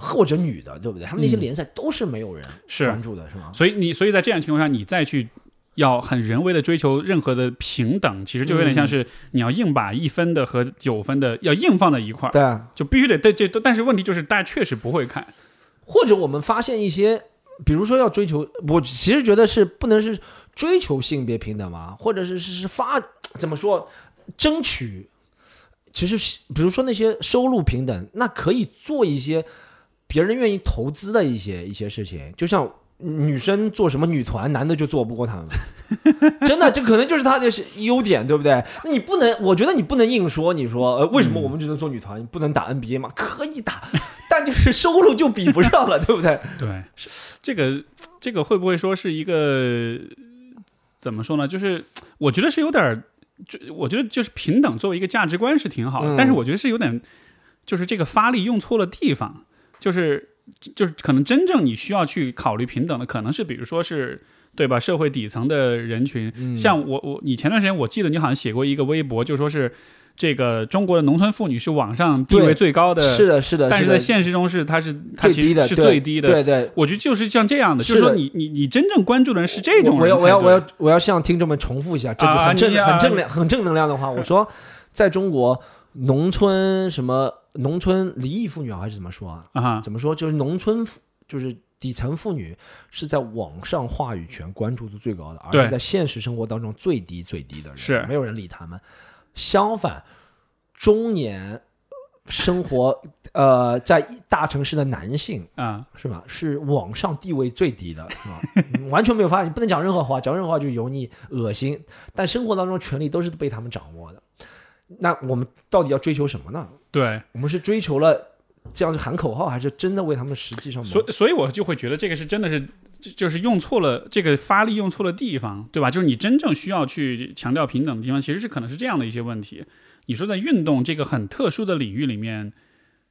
或者女的，对不对？他们那些嗯联赛都是没有人是关注的，是吗？所以你所以在这样情况下，你再去要很人为的追求任何的平等，其实就有点像是你要硬把一分的和九分的要硬放在一块儿，对啊，就必须得对这都。但是问题就是大家确实不会看，或者我们发现一些，比如说要追求，我其实觉得是不能是追求性别平等嘛，或者是是是发怎么说，争取，其实比如说那些收入平等，那可以做一些别人愿意投资的一些一些事情，就像。女生做什么女团，男的就做不过他们，[LAUGHS] 真的，这可能就是他的优点，对不对？那你不能，我觉得你不能硬说，你说呃，为什么我们只能做女团，不能打 NBA 吗？可以打，[LAUGHS] 但就是收入就比不上了，对不对？对，这个这个会不会说是一个怎么说呢？就是我觉得是有点儿，就我觉得就是平等作为一个价值观是挺好的，嗯但是我觉得是有点，就是这个发力用错了地方，就是就是可能真正你需要去考虑平等的，可能是比如说是。对吧？社会底层的人群，嗯像我我你前段时间我记得你好像写过一个微博，就说是这个中国的农村妇女是网上地位最高的，是的，是的，但是在现实中是她是她其实是最低的，对对。我觉得就是像这样的，就是是说你你你真正关注的人是这种我要人我要我要我要向听众们重复一下这句啊很正、很正量很正能量的话。我说，在中国农村什么农村离异妇女啊，还是怎么说啊？怎么说？就是农村就是底层妇女是在网上话语权关注度最高的，而对是在现实生活当中最低最低的人，是没有人理他们。相反，中年生活呃在大城市的男性啊，是吧？是网上地位最低的，是吧？嗯 [LAUGHS] 完全没有发现，你不能讲任何话，讲任何话就油腻、恶心。但生活当中权利都是被他们掌握的。那我们到底要追求什么呢？对，我们是追求了这样是喊口号，还是真的为他们实际上谋？所所以我就会觉得这个是真的是就就是用错了这个发力用错了地方，对吧？就是你真正需要去强调平等的地方，其实是可能是这样的一些问题。你说在运动这个很特殊的领域里面，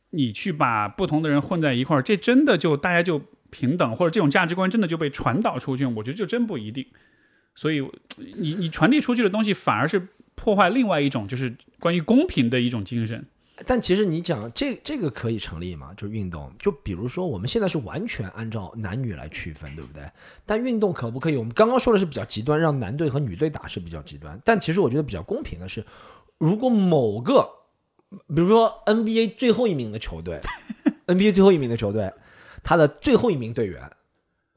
你去把不同的人混在一块儿，这真的就大家就平等，或者这种价值观真的就被传导出去，我觉得就真不一定。所以你你传递出去的东西，反而是破坏另外一种就是关于公平的一种精神。但其实你讲这这个可以成立吗？就是运动，就比如说我们现在是完全按照男女来区分，对不对？但运动可不可以？我们刚刚说的是比较极端，让男队和女队打是比较极端。但其实我觉得比较公平的是，如果某个，比如说 NBA 最后一名的球队，NBA 最后一名的球队，他的最后一名队员，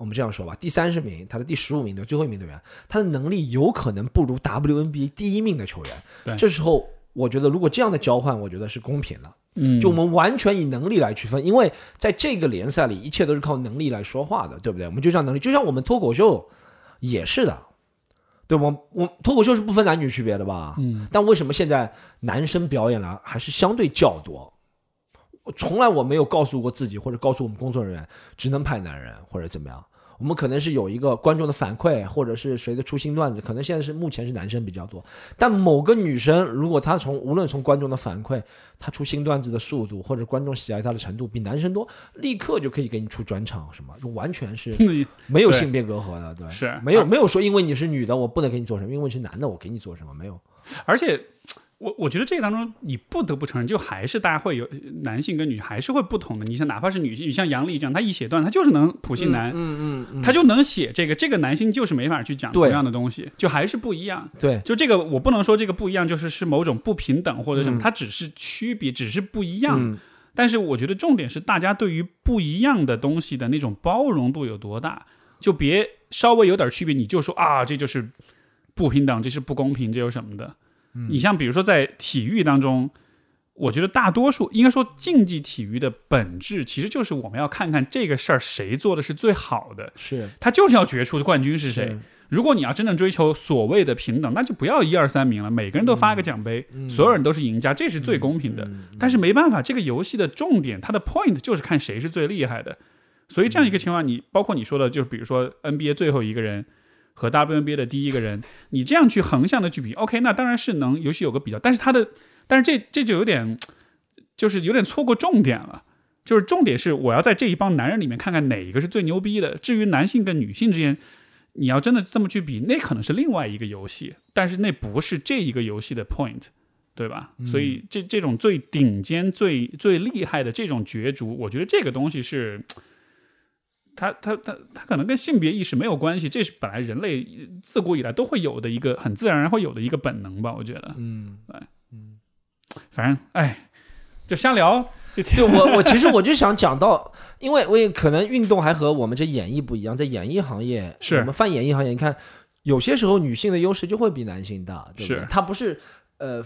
我们这样说吧，第三十名，他的第十五名的最后一名队员，他的能力有可能不如 WNBA 第一名的球员。对这时候我觉得如果这样的交换，我觉得是公平的。嗯，就我们完全以能力来区分，因为在这个联赛里，一切都是靠能力来说话的，对不对？我们就像能力，就像我们脱口秀也是的，对我？我脱口秀是不分男女区别的吧？嗯，但为什么现在男生表演了还是相对较多？我从来我没有告诉过自己，或者告诉我们工作人员，只能派男人或者怎么样。我们可能是有一个观众的反馈，或者是谁的出新段子，可能现在是目前是男生比较多。但某个女生，如果她从无论从观众的反馈，她出新段子的速度，或者观众喜爱她的程度比男生多，立刻就可以给你出专场，什么就完全是 [LAUGHS] 没有性别隔阂的，对，是没有没有说因为你是女的我不能给你做什么，因为你是男的我给你做什么，没有。而且，我我觉得这个当中，你不得不承认，就还是大家会有男性跟女还是会不同的。你像哪怕是女性，你像杨笠这样，她一写段，她就是能普信男，嗯嗯嗯，他就能写这个，这个男性就是没法去讲同样的东西，就还是不一样。对，就这个，我不能说这个不一样，就是是某种不平等或者什么，嗯它只是区别，只是不一样。嗯但是我觉得重点是大家对于不一样的东西的那种包容度有多大，就别稍微有点区别你就说啊，这就是不平等，这是不公平，这有什么的？你像比如说在体育当中。我觉得大多数应该说竞技体育的本质，其实就是我们要看看这个事儿谁做的是最好的，是他就是要决出冠军是谁。如果你要真正追求所谓的平等，那就不要一二三名了，每个人都发一个奖杯，所有人都是赢家，这是最公平的。但是没办法，这个游戏的重点，它的 point 就是看谁是最厉害的。所以这样一个情况，你包括你说的，就是比如说 NBA 最后一个人和 WNBA 的第一个人，你这样去横向的去比，OK，那当然是能游戏有个比较，但是他的，但是这这就有点，就是有点错过重点了。就是重点是我要在这一帮男人里面看看哪一个是最牛逼的。至于男性跟女性之间，你要真的这么去比，那可能是另外一个游戏，但是那不是这一个游戏的 point，对吧？所以这这种最顶尖、最最厉害的这种角逐，我觉得这个东西是，它它它它可能跟性别意识没有关系，这是本来人类自古以来都会有的一个很自然而然会有的一个本能吧？我觉得，嗯，反正哎，就瞎聊，就对我我其实 [LAUGHS] 我就想讲到，因为我也可能运动还和我们这演艺不一样，在演艺行业，是我们泛演艺行业，你看有些时候女性的优势就会比男性大，对不对是？她不是呃。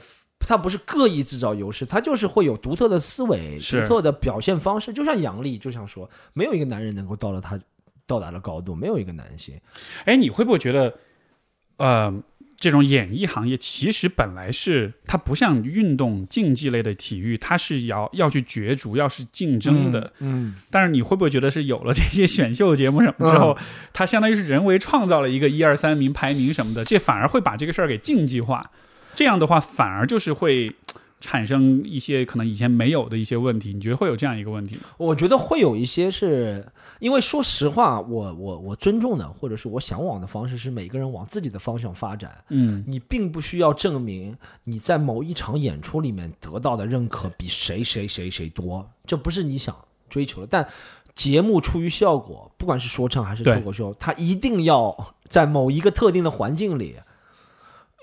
她不是刻意制造优势，他就是会有独特的思维、独特的表现方式。就像杨笠，就像说，没有一个男人能够到了他到达的高度，没有一个男性。哎，你会不会觉得，呃，这种演艺行业其实本来是它不像运动竞技类的体育，它是要要去角逐，要是竞争的。嗯，但是你会不会觉得是有了这些选秀节目什么之后，它相当于是人为创造了一个一二三名排名什么的，这反而会把这个事儿给竞技化。这样的话，反而就是会 [TSK] 产生一些可能以前没有的一些问题。你觉得会有这样一个问题吗？我觉得会有一些是因为说实话，我我我尊重的或者是我向往的方式是每个人往自己的方向发展。嗯，你并不需要证明你在某一场演出里面得到的认可比谁谁谁谁多，这不是你想追求的。但节目出于效果，不管是说唱还是脱口秀，它一定要在某一个特定的环境里。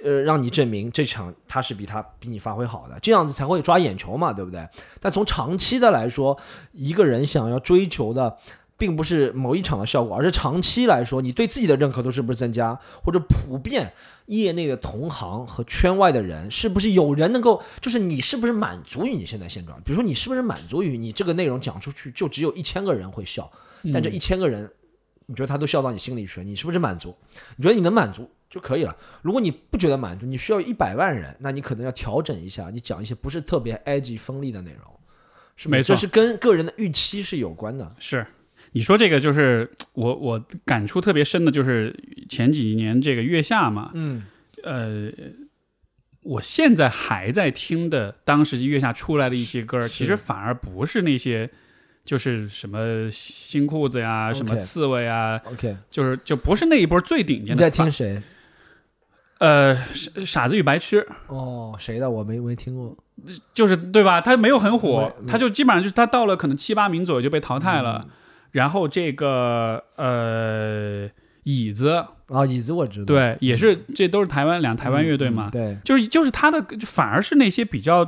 呃，让你证明这场他是比他比你发挥好的，这样子才会抓眼球嘛，对不对？但从长期的来说，一个人想要追求的，并不是某一场的效果，而是长期来说，你对自己的认可度是不是增加，或者普遍业内的同行和圈外的人，是不是有人能够，就是你是不是满足于你现在现状？比如说，你是不是满足于你这个内容讲出去就只有一千个人会笑，但这一千个人，你觉得他都笑到你心里去了，你是不是满足？你觉得你能满足？就可以了。如果你不觉得满足，你需要一百万人，那你可能要调整一下，你讲一些不是特别 edgy 锋利的内容，是没错这是跟个人的预期是有关的。是。你说这个就是我我感触特别深的，就是前几年这个月下嘛，嗯呃，我现在还在听的，当时月下出来的一些歌，其实反而不是那些，就是什么新裤子呀、什么刺猬啊，，OK，就是就不是那一波最顶尖的。你在听？谁？呃，傻傻子与白痴，哦，谁的？我没没听过。就是对吧？他没有很火，他就基本上就是他到了可能七八名左右就被淘汰了。嗯然后这个呃椅子，啊，椅子我知道。对，也是这都是台湾两台湾乐队嘛，嗯对，就是就是他的反而是那些比较，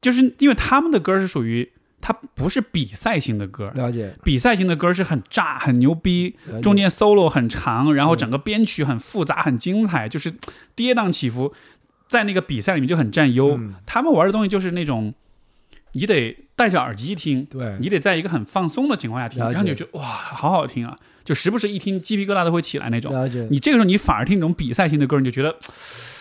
就是因为他们的歌是属于它不是比赛型的歌，了解。比赛型的歌是很炸很牛逼，中间 solo 很长，然后整个编曲很复杂很精彩，就是跌宕起伏，在那个比赛里面就很占优。嗯他们玩的东西就是那种，你得戴着耳机听，对你得在一个很放松的情况下听，然后你就觉得哇，好好听啊，就时不时一听鸡皮疙瘩都会起来那种。了解。你这个时候你反而听这种比赛型的歌，你就觉得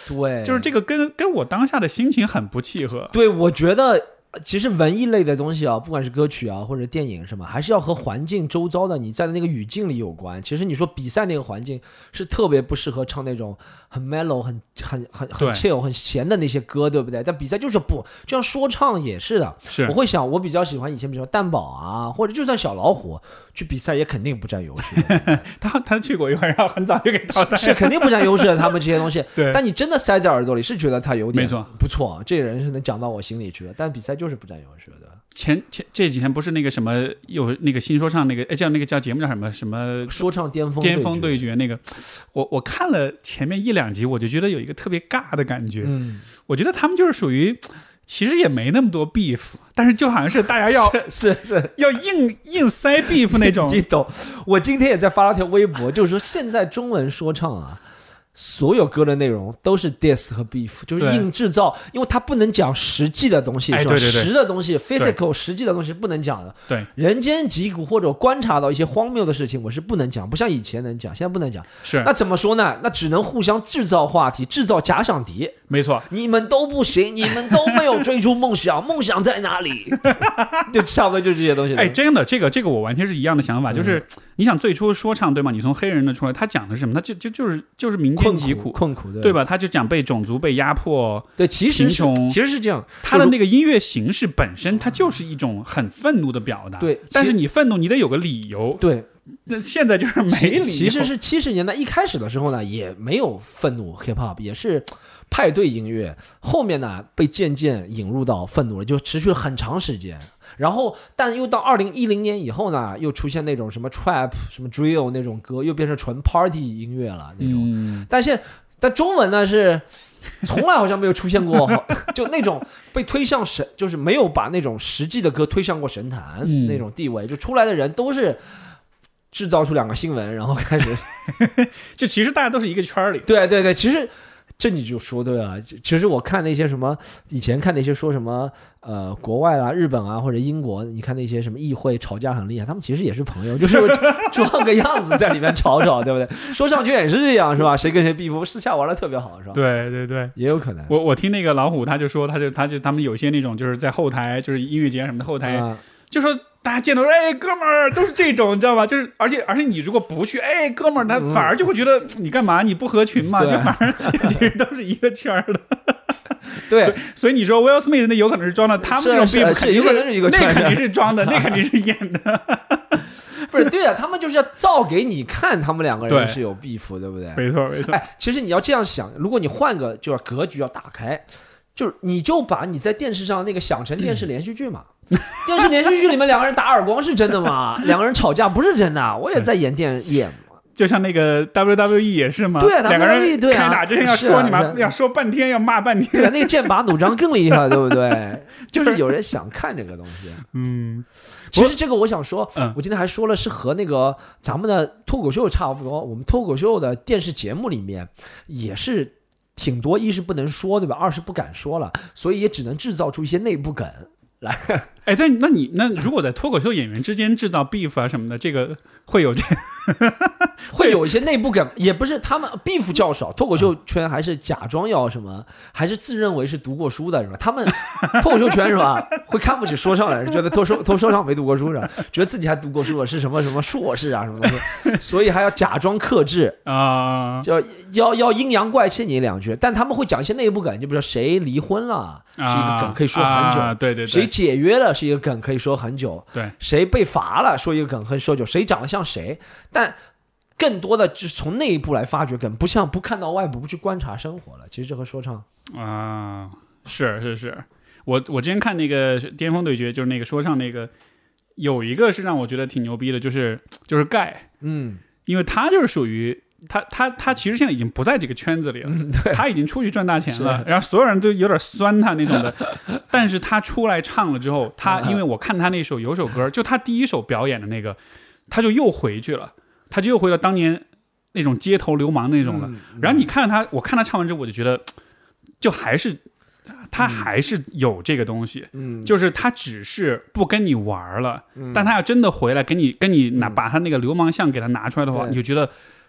对，就是这个跟跟我当下的心情很不契合。对，我觉得其实文艺类的东西啊，不管是歌曲啊或者电影什么，还是要和环境周遭的你在的那个语境里有关。其实你说比赛那个环境是特别不适合唱那种很 mellow、很很很很 chill、很闲的那些歌，对不对？但比赛就是不，就像说唱也是的。是我会想，我比较喜欢以前，比如说蛋堡啊，或者就算小老虎去比赛，也肯定不占优势，[LAUGHS] 他他去过一回，然后很早就给淘汰了。是肯定不占优势的。他们这些东西，[LAUGHS] 对但你真的塞在耳朵里，是觉得他有点没错不错，这个人是能讲到我心里去的。但比赛就是不占优势的。前前这几天不是那个什么有那个新说唱那个哎叫那个叫节目叫什么什么说唱巅峰巅峰对对决那个，我我看了前面一两集，我就觉得有一个特别尬的感觉。嗯，我觉得他们就是属于，其实也没那么多 beef，但是就好像是大家要 [LAUGHS] 是是，要硬硬塞 beef 那种。[LAUGHS] 你懂。我今天也在发了条微博，就是说现在中文说唱啊。所有歌的内容都是 diss 和 beef，就是硬制造，因为它不能讲实际的东西，是吧？实的东西，physical 实际的东西不能讲的。对，人间疾苦或者观察到一些荒谬的事情，我是不能讲，不像以前能讲，现在不能讲。是那怎么说呢？那只能互相制造话题，制造假想敌。没错，你们都不行，[LAUGHS] 你们都没有追逐梦想，梦想在哪里？[LAUGHS] 就差不多就这些东西。哎，真的，这个这个我完全是一样的想法，嗯就是你想最初说唱对吗？你从黑人的出来，他讲的是什么？他就就就是就是民间困疾苦，苦困苦，对对？吧？他就讲被种族被压迫，对，其实其实是这样。他的那个音乐形式本身，它就是一种很愤怒的表达。对但是你愤怒，你得有个理由。对，那现在就是没理其实是七十年代一开始的时候呢，也没有愤怒 hip hop，也是派对音乐。后面呢，被渐渐引入到愤怒了，就持续了很长时间。然后，但又到二零一零年以后呢，又出现那种什么 trap、什么 drill 那种歌，又变成纯 party 音乐了那种。嗯，但现但中文呢是从来好像没有出现过，[LAUGHS] 就那种被推向神，就是没有把那种实际的歌推向过神坛、嗯那种地位，就出来的人都是制造出两个新闻，然后开始，[LAUGHS] 就其实大家都是一个圈儿里。对对对，其实。这你就说对了，其实我看那些什么，以前看那些说什么，呃，国外啊、日本啊或者英国，你看那些什么议会吵架很厉害，他们其实也是朋友，就是 [LAUGHS] 装个样子在里面吵吵，对不对？说上去也是这样，是吧？[LAUGHS] 谁跟谁 beef，私下玩的特别好，是吧？对对对，也有可能。我我听那个老虎，他就说，他就他就他们有些那种就是在后台，就是音乐节什么的后台，啊就说大家见到说，哎，哥们儿都是这种，你知道吧？就是而且而且你如果不去，哎，哥们儿，他反而就会觉得你干嘛？你不合群嘛？对就反而 [LAUGHS] 其实都是一个圈儿的。对，所以你说 Will Smith 那有可能是装的，他们这种是 beef 是有可能是一个圈那肯定是装的，[LAUGHS] 那肯定是演的。不是对啊，他们就是要造给你看，他们两个人是有 beef，对不对？没错没错，哎，其实你要这样想，如果你换个，就是格局要打开，就是你就把你在电视上那个想成电视连续剧嘛。电视连续剧里面两个人打耳光是真的吗？[LAUGHS] 两个人吵架不是真的，我也在演电演嘛。就像那个 WWE 也是嘛，对啊两个 WWE 人对啊开打之前要说你妈啊要说半天，要骂半天。对啊，那个剑拔弩张更厉害，对不对？[LAUGHS] 就是有人想看这个东西。嗯，其实这个我想说，嗯我今天还说了，是和那个咱们的脱口秀差不多。我们脱口秀的电视节目里面也是挺多，一是不能说，对吧？二是不敢说了，所以也只能制造出一些内部梗来。哎，但那你那如果在脱口秀演员之间制造 beef 啊什么的，这个会有这 [LAUGHS] 会有一些 [LAUGHS] 内部梗，也不是他们 beef 较少，脱口秀圈还是假装要什么，还是自认为是读过书的，是吧？他们脱口秀圈是吧，会看不起说唱的人，觉得脱说脱说唱没读过书是吧？觉得自己还读过书了，是什么什么硕士啊什么东西，所以还要假装克制，[LAUGHS] 啊。就要要阴阳怪气你两句，但他们会讲一些内部梗，就比如说谁离婚了是一个梗，可以说很久；啊对对对，谁解约了是一个梗，可以说很久；对。谁被罚了说一个梗，可以说久；谁长得像谁，但更多的就是从内部来发掘梗，不像不看到外部，不去观察生活了。其实这和说唱，啊，是是是，我我之前看那个巅峰对决，就是那个说唱那个，有一个是让我觉得挺牛逼的，就是就是盖，嗯，因为他就是属于。他他他其实现在已经不在这个圈子里了，他已经出去赚大钱了，然后所有人都有点酸他那种的，但是他出来唱了之后，他嗯因为我看他那首有首歌，就他第一首表演的那个，他就又回去了，他就又回到当年那种街头流氓那种了。嗯。然后你看他，我看他唱完之后，我就觉得，就还是他还是有这个东西，嗯，就是他只是不跟你玩了，嗯。但他要真的回来跟你跟你拿嗯。把他那个流氓相给他拿出来的话，你就觉得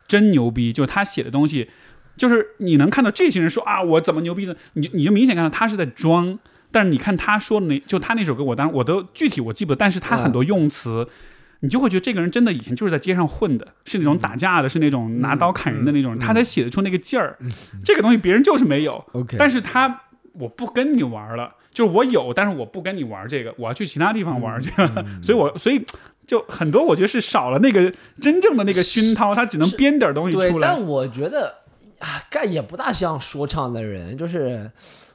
真牛逼。就是他写的东西，就是你能看到这些人说啊我怎么牛逼的，你你就明显看到他是在装。但是你看他说的那，就他那首歌，我当然我都具体我记不得，但是他很多用词。你就会觉得这个人真的以前就是在街上混的，是那种打架的，是那种拿刀砍人的那种人，他才写得出那个劲儿。这个东西别人就是没有。但是他我不跟你玩了，就是我有，但是我不跟你玩这个，我要去其他地方玩去了。[LAUGHS] 所以我所以就很多，我觉得是少了那个真正的那个熏陶，他只能编点东西出，来。但我觉得啊，干也不大像说唱的人，就是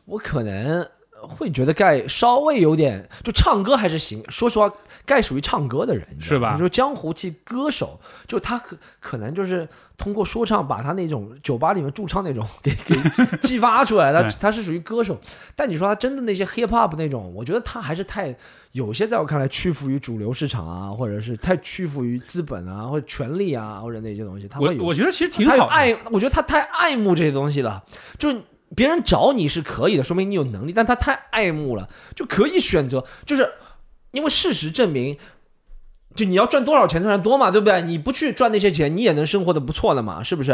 我可能会觉得盖稍微有点，就唱歌还是行。说实话，盖属于唱歌的人，是吧你说江湖气歌手，就他可可能就是通过说唱把他那种酒吧里面驻唱那种给 [LAUGHS] 给激发出来，他他是属于歌手。但你说他真的那些 hip hop 那种，我觉得他还是太有些在我看来屈服于主流市场啊，或者是太屈服于资本啊，或者权力啊，或者那些东西，他我会有我觉得其实挺好的。他爱，我觉得他太爱慕这些东西了。就是别人找你是可以的，说明你有能力，但他太爱慕了，就可以选择，就是因为事实证明。就你要赚多少钱赚多嘛，对不对？你不去赚那些钱，你也能生活的不错的嘛，是不是？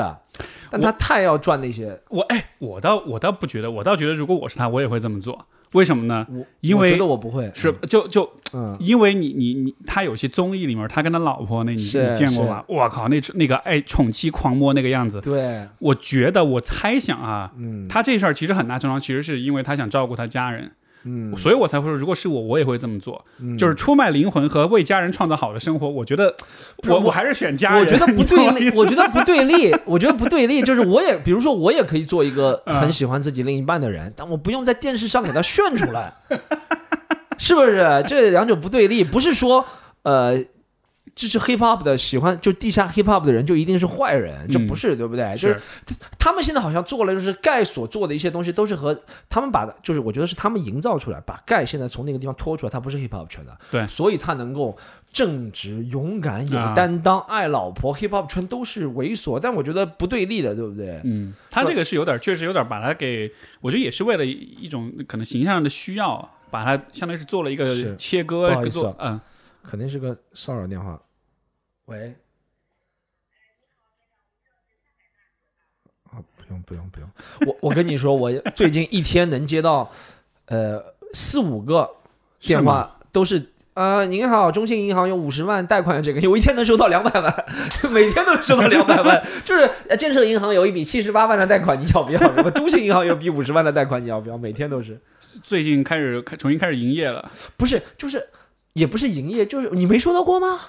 但他太要赚那些，我哎，我倒我倒不觉得，我倒觉得如果我是他，我也会这么做。为什么呢？我因为我觉得我不会，是就就嗯，因为你你你，他有些综艺里面，他跟他老婆那你你见过吧？我靠，那那个爱宠妻狂魔那个样子，对，我觉得我猜想啊，嗯。他这事儿其实很大程度上其实是因为他想照顾他家人，嗯，所以我才会说，如果是我，我也会这么做，嗯就是出卖灵魂和为家人创造好的生活。我觉得我我我还是选家人，我觉得不对立，[LAUGHS] 我觉得不对立，我觉得不对立，就是我也，比如说我也可以做一个嗯很喜欢自己另一半的人，但我不用在电视上给他炫出来，是不是？这两者不对立，不是说呃。支持 hip hop 的喜欢就地下 hip hop 的人就一定是坏人，这不是对不对？就是。他们现在好像做了，就是盖所做的一些东西都是和他们把的，就是我觉得是他们营造出来，把盖现在从那个地方拖出来，他不是 hip hop 圈的，对。所以他能够正直、勇敢、有啊担当、爱老婆。hip hop 圈都是猥琐，但我觉得不对立的，对不对？嗯，他这个是有点，确实有点把他给，我觉得也是为了一种可能形象上的需要，把他相当于是做了一个切割不好意，思做嗯，肯定是个骚扰电话。喂。啊，不用不用不用，我我跟你说，我最近一天能接到，[LAUGHS] 呃四五个电话，都是呃您好，中信银行有五十万贷款，这个我一天能收到两百万，[LAUGHS] 每天都收到两百万，[LAUGHS] 就是呃建设银行有一笔七十八万的贷款，你要不要？什么中信银行有笔五十万的贷款，你要不要？每天都是，最近开始开重新开始营业了。不是就是也不是营业，就是你没收到过吗？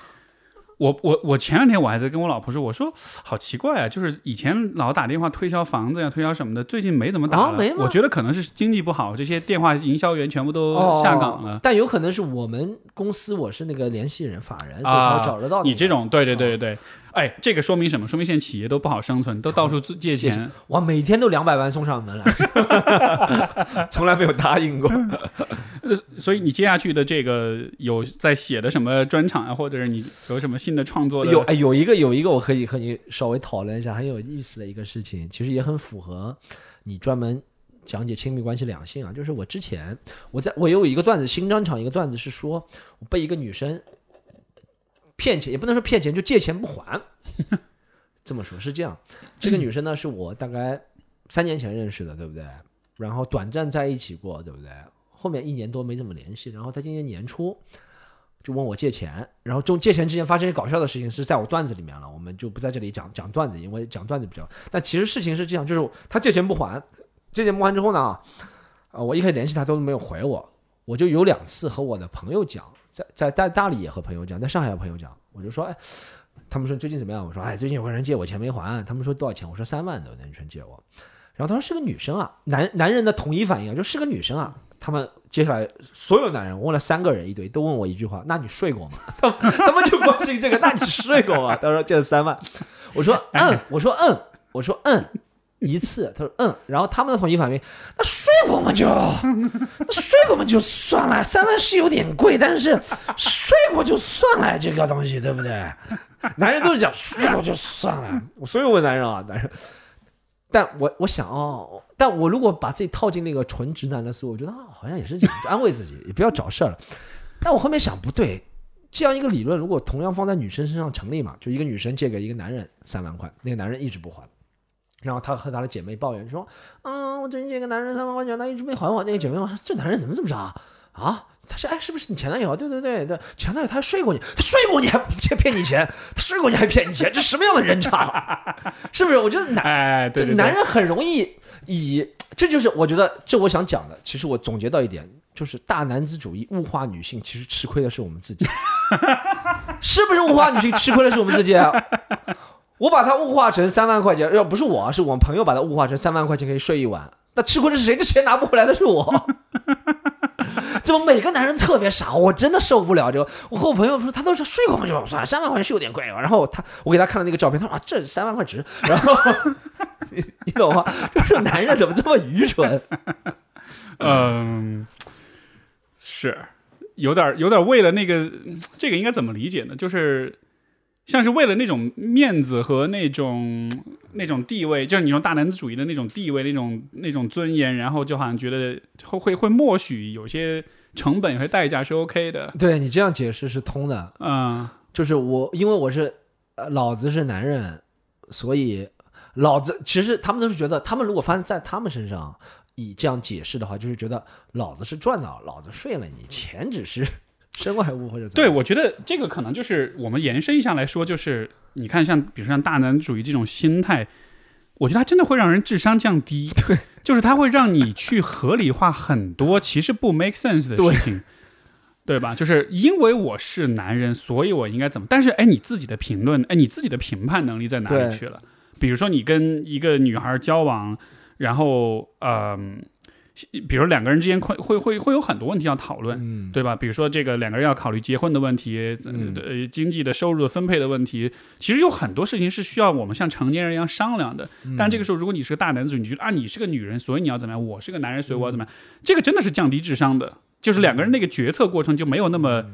我我我前两天我还在跟我老婆说，我说好奇怪啊，就是以前老打电话推销房子呀、推销什么的，最近没怎么打了。啊没我觉得可能是经济不好，这些电话营销员全部都哦下岗了。但有可能是我们公司我是那个联系人法人，所以找得到你你这种，对对对对对，哎，这个说明什么？说明现在企业都不好生存，都到处 [LAUGHS] 借钱。哇，每天都两百万送上门来，[LAUGHS] 从来没有答应过。呃所以你接下去的这个有在写的什么专场啊，或者是你有什么新的创作？有哎，有一个有一个我可以和你稍微讨论一下很有意思的一个事情，其实也很符合你专门讲解亲密关系两性啊。就是我之前我在我有一个段子新专场，一个段子是说我被一个女生骗钱，也不能说骗钱，就借钱不还。这么说，是这样，这个女生呢是我大概三年前认识的，对不对？然后短暂在一起过，对不对？后面一年多没怎么联系，然后他今年年初就问我借钱，然后中借钱之前发生一搞笑的事情，是在我段子里面了，我们就不在这里讲讲段子，因为讲段子比较。但其实事情是这样，就是他借钱不还，借钱不还之后呢，呃，我一开始联系他都没有回我，我就有两次和我的朋友讲，在在在大理也和朋友讲，在上海和朋友讲，我就说，哎，他们说最近怎么样？我说，哎，最近有个人借我钱没还，他们说多少钱？我说三万的那女生借我，然后他说是个女生啊，男男人的统一反应，就是个女生啊。他们接下来所有男人，我问了三个人一堆，都问我一句话：那你睡过吗？他 [LAUGHS] 们他们就关心这个，那你睡过吗？[LAUGHS] 他说借了三万，我说 [LAUGHS] 嗯，我说嗯，我说嗯。一次，他说嗯，然后他们的统一反应，那睡过吗就，那睡过嘛就算了，三万是有点贵，但是睡过就算了，这个东西对不对？男人都是讲睡过就算了，我所有问男人啊，男人，但我我想哦，但我如果把自己套进那个纯直男的思维，我觉得啊，好像也是这样，就安慰自己，也不要找事儿了。但我后面想不对，这样一个理论如果同样放在女生身上成立嘛？就一个女生借给一个男人三万块，那个男人一直不还。然后她和她的姐妹抱怨说：“嗯，我最近借个男人三万块钱，他一直没还我。”那个姐妹说：“这男人怎么这么渣啊？他是哎，是不是你前男友？对对对对，前男友他还睡过你，他睡过你还 [LAUGHS] 骗骗你钱，他睡过你还骗你钱，这什么样的人渣？[LAUGHS] 是不是？我觉得男哎，对对对，男人很容易以，这就是我觉得这我想讲的。其实我总结到一点，就是大男子主义物化女性，其实吃亏的是我们自己，[LAUGHS] 是不是物化女性吃亏的是我们自己啊？我把它物化成三万块钱，要不是我，是我们朋友把它物化成三万块钱可以睡一晚，那吃亏的是谁？这钱拿不回来的是我。[LAUGHS] 怎么每个男人特别傻？我真的受不了这个。我和我朋友说，他都是睡过嘛，就说三万块钱是有点贵。然后他，我给他看了那个照片，他说啊，这三万块值。然后 [LAUGHS] 你 [LAUGHS] 你懂吗？就是男人怎么这么愚蠢？嗯，是有点有点为了那个这个应该怎么理解呢？就是像是为了那种面子和那种那种地位，就是你说大男子主义的那种地位、那种那种尊严，然后就好像觉得会会会默许有些成本和代价是 OK 的。对你这样解释是通的。嗯，就是我，因为我是呃，老子是男人，所以老子其实他们都是觉得，他们如果发生在他们身上，以这样解释的话，就是觉得老子是赚到，老子睡了你，钱只是身外物或者对，我觉得这个可能就是我们延伸一下来说，就是你看像比如说像大男子主义这种心态，我觉得它真的会让人智商降低。[LAUGHS] 对，就是它会让你去合理化很多其实不 make sense 的事情。对吧？就是因为我是男人，所以我应该怎么？但是，哎，你自己的评论，哎，你自己的评判能力在哪里去了？比如说，你跟一个女孩交往，然后，嗯、比如两个人之间会会会会有很多问题要讨论，嗯，对吧？比如说这个两个人要考虑结婚的问题，呃嗯呃，经济的收入的分配的问题，其实有很多事情是需要我们像成年人一样商量的。嗯但这个时候，如果你是个大男子，你觉得啊，你是个女人，所以你要怎么样？我是个男人，所以我要怎么样？这个真的是降低智商的，就是两个人那个决策过程就没有那么，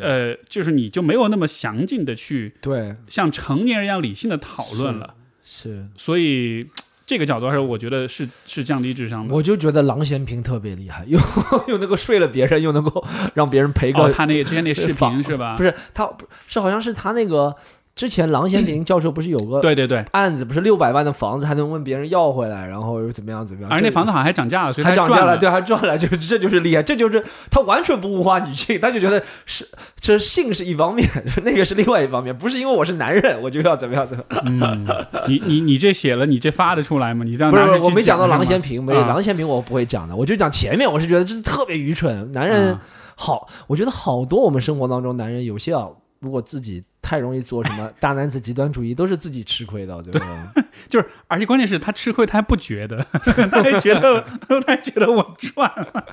呃，就是你就没有那么详尽的去对，像成年人一样理性的讨论了。是，所以这个角度来说，我觉得是是降低智商的。我就觉得郎咸平特别厉害，又 [LAUGHS] 又能够睡了别人，又能够让别人陪个哦，他那个之前那视频是吧？不是他不是好像是他那个之前郎咸平 [CLEARS THROAT] 教授不是有个对对对，案子，不是六百万的房子还能问别人要回来，然后又怎么样怎么样？这而那房子好像还涨价了，所以还涨价了，他赚了。对，还赚了，[LAUGHS] 就是这就是厉害，这就是他完全不物化女性，他就觉得是这性是一方面，[LAUGHS] 那个是另外一方面，不是因为我是男人我就要怎么样怎么样。嗯，你你你这写了，你这发得出来吗？你这样不是我没讲到郎咸平，没啊郎咸平我不会讲的，我就讲前面，我是觉得这是特别愚蠢，男人啊好，我觉得好多我们生活当中男人有些啊，如果自己太容易做什么 [LAUGHS] 大男子极端主义，都是自己吃亏的，对吧？就是，而且关键是他吃亏，他还不觉得，[LAUGHS] 他还觉得，他还觉得我赚了。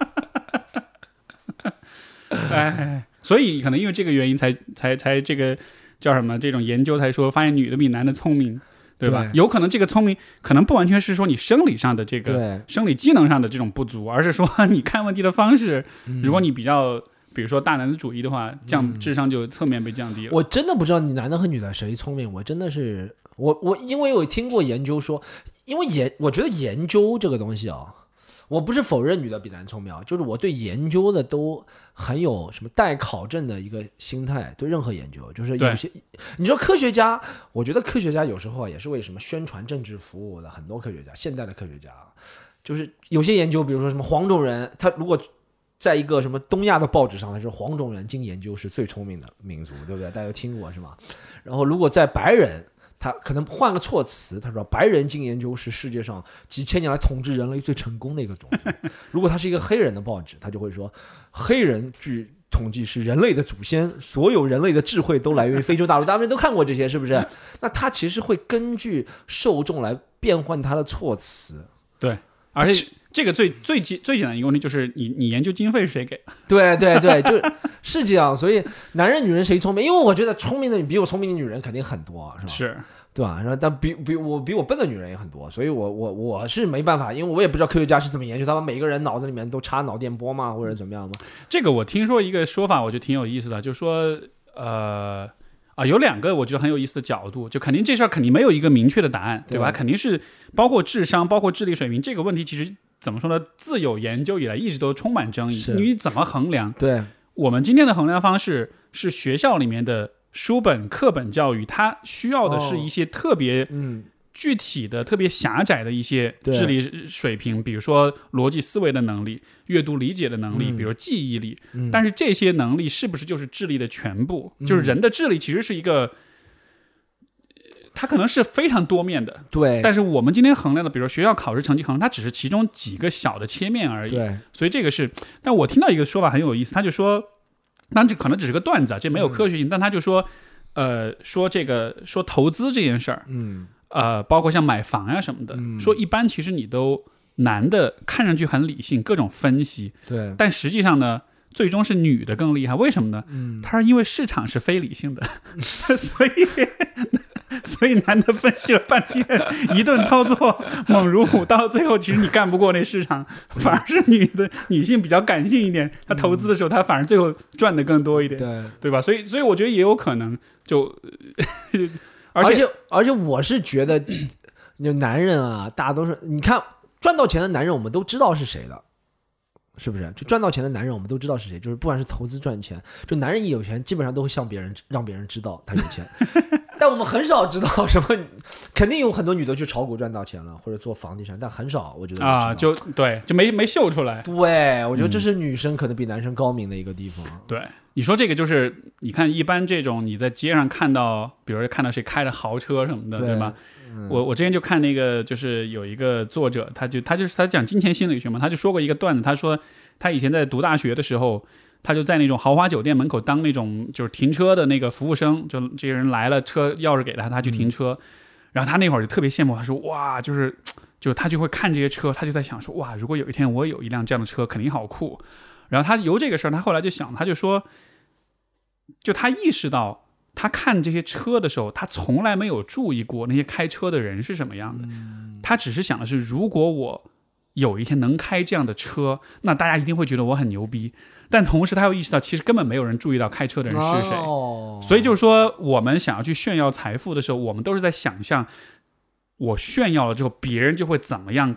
[LAUGHS] 哎，所以可能因为这个原因才，才才这个叫什么？这种研究才说，发现女的比男的聪明，对吧？对有可能这个聪明，可能不完全是说你生理上的这个，生理机能上的这种不足，而是说你看问题的方式，嗯如果你比较，比如说大男子主义的话，降智商就侧面被降低了。我真的不知道你男的和女的谁聪明，我真的是我我因为我听过研究说，因为研我觉得研究这个东西啊，我不是否认女的比男聪明啊，就是我对研究的都很有什么待考证的一个心态，对任何研究，就是有些你说科学家，我觉得科学家有时候啊也是为什么宣传政治服务的，很多科学家，现在的科学家啊，就是有些研究，比如说什么黄种人，他如果在一个什么东亚的报纸上，他说黄种人经研究是最聪明的民族，对不对？大家都听过是吗？然后如果在白人，他可能换个措辞，他说白人经研究是世界上几千年来统治人类最成功的一个种族。如果他是一个黑人的报纸，他就会说黑人据。统计是人类的祖先，所有人类的智慧都来源于非洲大陆。大家都看过这些，是不是？[LAUGHS] 那他其实会根据受众来变换他的措辞。对而且这个最最简最简单一个问题就是你你研究经费是谁给？[LAUGHS] 对对对，就是这样。所以男人女人谁聪明？因为我觉得聪明的比我聪明的女人肯定很多，是吧？是对吧？然后但比比我比我笨的女人也很多，所以我我我是没办法，因为我也不知道科学家是怎么研究，他们每个人脑子里面都插脑电波吗，或者怎么样吗？这个我听说一个说法，我觉得挺有意思的，就是说呃。啊，有两个我觉得很有意思的角度，就肯定这事儿肯定没有一个明确的答案，对吧？对肯定是包括智商，包括智力水平这个问题，其实怎么说呢？自有研究以来一直都充满争议。你怎么衡量？对，我们今天的衡量方式是学校里面的书本课本教育，它需要的是哦一些特别嗯，具体的、特别狭窄的一些智力水平，比如说逻辑思维的能力、阅读理解的能力，嗯比如记忆力。嗯但是这些能力是不是就是智力的全部？就是人的智力其实是一个，呃它可能是非常多面的。对，但是我们今天衡量的，比如说学校考试成绩衡量，它只是其中几个小的切面而已。对，所以这个是，但我听到一个说法很有意思，他就说，当然这可能只是个段子啊，这没有科学性，但他就说，呃，说这个说投资这件事儿，嗯呃，包括像买房呀、什么的，嗯说一般其实你都男的看上去很理性，各种分析，对，但实际上呢，最终是女的更厉害，为什么呢？嗯他是因为市场是非理性的，[LAUGHS] 所以所以男的分析了半天，一顿操作猛如虎，到了最后，其实你干不过那市场，反而是女的女性比较感性一点，她投资的时候，她反而最后赚的更多一点，对，对吧？所以所以我觉得也有可能就，而 [LAUGHS] 而且而且我是觉得，就男人啊，大家都是你看赚到钱的男人，我们都知道是谁的，是不是？就赚到钱的男人，我们都知道是谁，就是不管是投资赚钱，就男人一有钱，基本上都会向别人让别人知道他有钱。但我们很少知道什么，[LAUGHS] 肯定有很多女的去炒股赚到钱了，或者做房地产，但很少，我觉得啊，就对，就没没秀出来。对，我觉得这是女生可能比男生高明的一个地方。对，你说这个就是，你看一般这种你在街上看到，比如说看到谁开着豪车什么的，对对吧？嗯我我之前就看那个，就是有一个作者，他就他就是他讲金钱心理学嘛，他就说过一个段子，他说他以前在读大学的时候，他就在那种豪华酒店门口当那种就是停车的那个服务生，就这些人来了，车钥匙给他，他去停车，然后他那会儿就特别羡慕，他说哇，就是就他就会看这些车，他就在想说哇，如果有一天我有一辆这样的车，肯定好酷。然后他由这个事儿，他后来就想，他就说，就他意识到。他看这些车的时候，他从来没有注意过那些开车的人是什么样的。他只是想的是，如果我有一天能开这样的车，那大家一定会觉得我很牛逼。但同时，他又意识到，其实根本没有人注意到开车的人是谁。哦、所以就是说，我们想要去炫耀财富的时候，我们都是在想象，我炫耀了之后，别人就会怎么样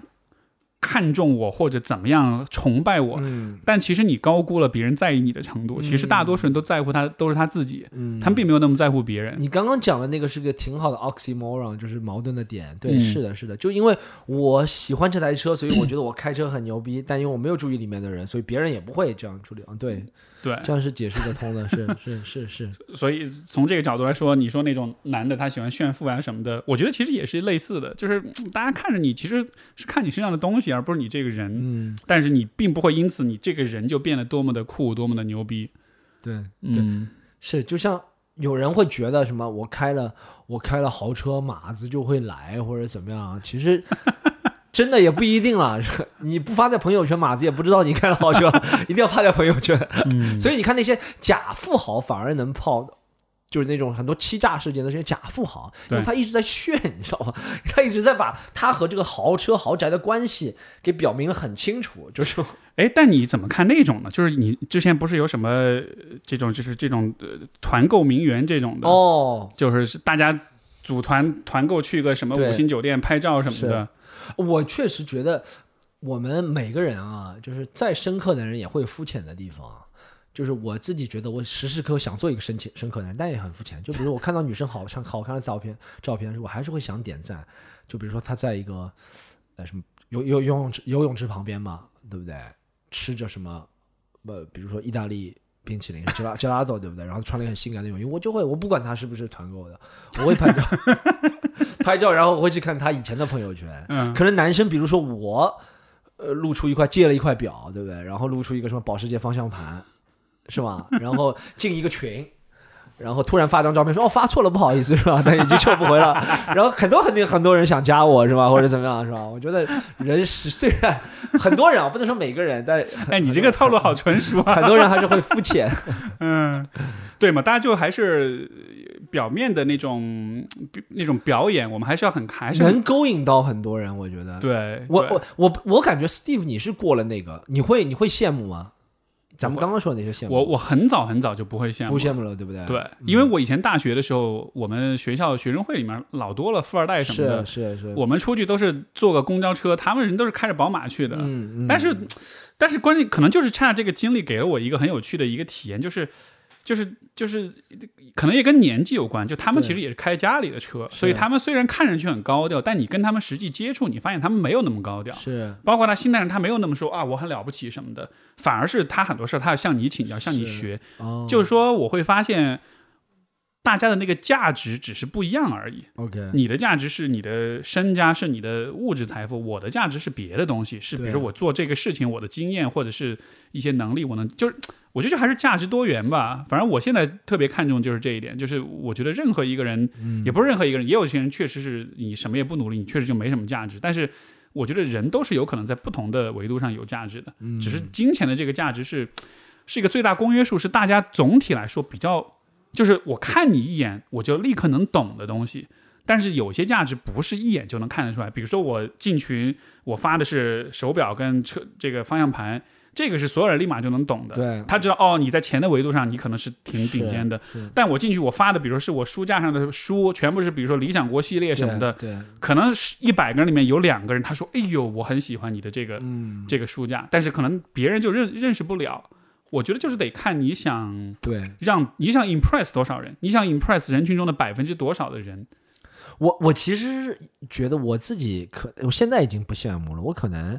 看重我，或者怎么样崇拜我。嗯但其实你高估了别人在意你的程度。其实大多数人都在乎他，都是他自己，嗯，他们并没有那么在乎别人。你刚刚讲的那个是个挺好的 oxymoron，就是矛盾的点。对，嗯是的，是的，就因为我喜欢这台车，所以我觉得我开车很牛逼，但因为我没有注意里面的人，所以别人也不会这样处理。嗯，对，对，这样是解释得通的，是 [LAUGHS] 是是是，所以从这个角度来说，你说那种男的他喜欢炫富啊什么的，我觉得其实也是类似的，就是嗯大家看着你其实是看你身上的东西，而不是你这个人。嗯，但是你并不会因此你这个人就变得多么的酷，多么的牛逼。对，嗯，是，就像有人会觉得什么，我开了我开了豪车，马子就会来或者怎么样，其实。真的也不一定了，[LAUGHS] 你不发在朋友圈，马子也不知道你开了豪车，[LAUGHS] 一定要发在朋友圈。嗯所以你看那些假富豪反而能泡，就是那种很多欺诈事件的这些假富豪，因为他一直在炫，你知道吗？[LAUGHS] 他一直在把他和这个豪车豪宅的关系给表明了很清楚，就是哎，但你怎么看那种呢？就是你之前不是有什么呃这种，就是这种呃团购名媛这种的，哦，就是是大家组团团购去个什么五星酒店拍照什么的。我确实觉得我们每个人啊，就是再深刻的人也会肤浅的地方。就是我自己觉得，我时时刻刻想做一个深情深刻的人，但也很肤浅。就比如我看到女生好像 [LAUGHS] 好看的照片照片时，我还是会想点赞。就比如说她在一个呃什么游游游泳池游泳池旁边嘛，对不对？吃着什么呃，比如说意大利冰淇淋 gel gelato [LAUGHS] 对不对？然后穿了一个很性感的泳衣，我就会我不管他是不是团购的，我会拍照 [LAUGHS] 拍照，然后我会去看他以前的朋友圈。嗯，可能男生，比如说我，呃，露出一块借了一块表，对不对？然后露出一个什么保时捷方向盘，是吧？然后进一个群，然后突然发张照片说哦发错了，不好意思，是吧？[LAUGHS] 但已经救不回了。[LAUGHS] 然后很多很多很多人想加我是吧？或者怎么样是吧？我觉得人是虽然很多人啊，不能说每个人，但 [LAUGHS] 哎，你这个套路好纯熟啊。很多人还是会肤浅。嗯，对嘛，大家就还是表面的那种那种表演，我们还是要很还是能勾引到很多人，我觉得。对对我我我我感觉 Steve 你是过了那个，你会你会羡慕吗？咱们刚刚说的那些羡慕，我我很早很早就不会羡慕了，不羡慕了，对不对？对，因为我以前大学的时候，我们学校学生会里面老多了富二代什么的，是是是，我们出去都是坐个公交车，他们人都是开着宝马去的。嗯，嗯但是，但是关键可能就是差这个经历给了我一个很有趣的一个体验，就是就是就是可能也跟年纪有关，就他们其实也是开家里的车，所以他们虽然看上去很高调，但你跟他们实际接触，你发现他们没有那么高调。是包括他心态上，他没有那么说啊，我很了不起什么的，反而是他很多事儿他要向你请教，向你是学。哦，就是说，我会发现大家的那个价值只是不一样而已。OK，你的价值是你的身家，是你的物质财富；我的价值是别的东西，是比如说我做这个事情，我的经验或者是一些能力，我能就是我觉得还是价值多元吧。反正我现在特别看重就是这一点，就是我觉得任何一个人，嗯也不是任何一个人，也有些人确实是你什么也不努力，你确实就没什么价值。但是我觉得人都是有可能在不同的维度上有价值的，嗯只是金钱的这个价值是是一个最大公约数，是大家总体来说比较，就是我看你一眼我就立刻能懂的东西。但是有些价值不是一眼就能看得出来，比如说我进群，我发的是手表跟车这个方向盘，这个是所有人立马就能懂的。对他知道哦，你在钱的维度上你可能是挺顶尖的但我进去我发的，比如说是我书架上的书，全部是比如说理想国系列什么的，对，对可能是一百个人里面有两个人他说，哎呦，我很喜欢你的这个、嗯，这个书架，但是可能别人就认认识不了。我觉得就是得看你想对让你想 impress 多少人，你想 impress 人群中的百分之多少的人。我我其实觉得我自己可，我现在已经不羡慕了，我可能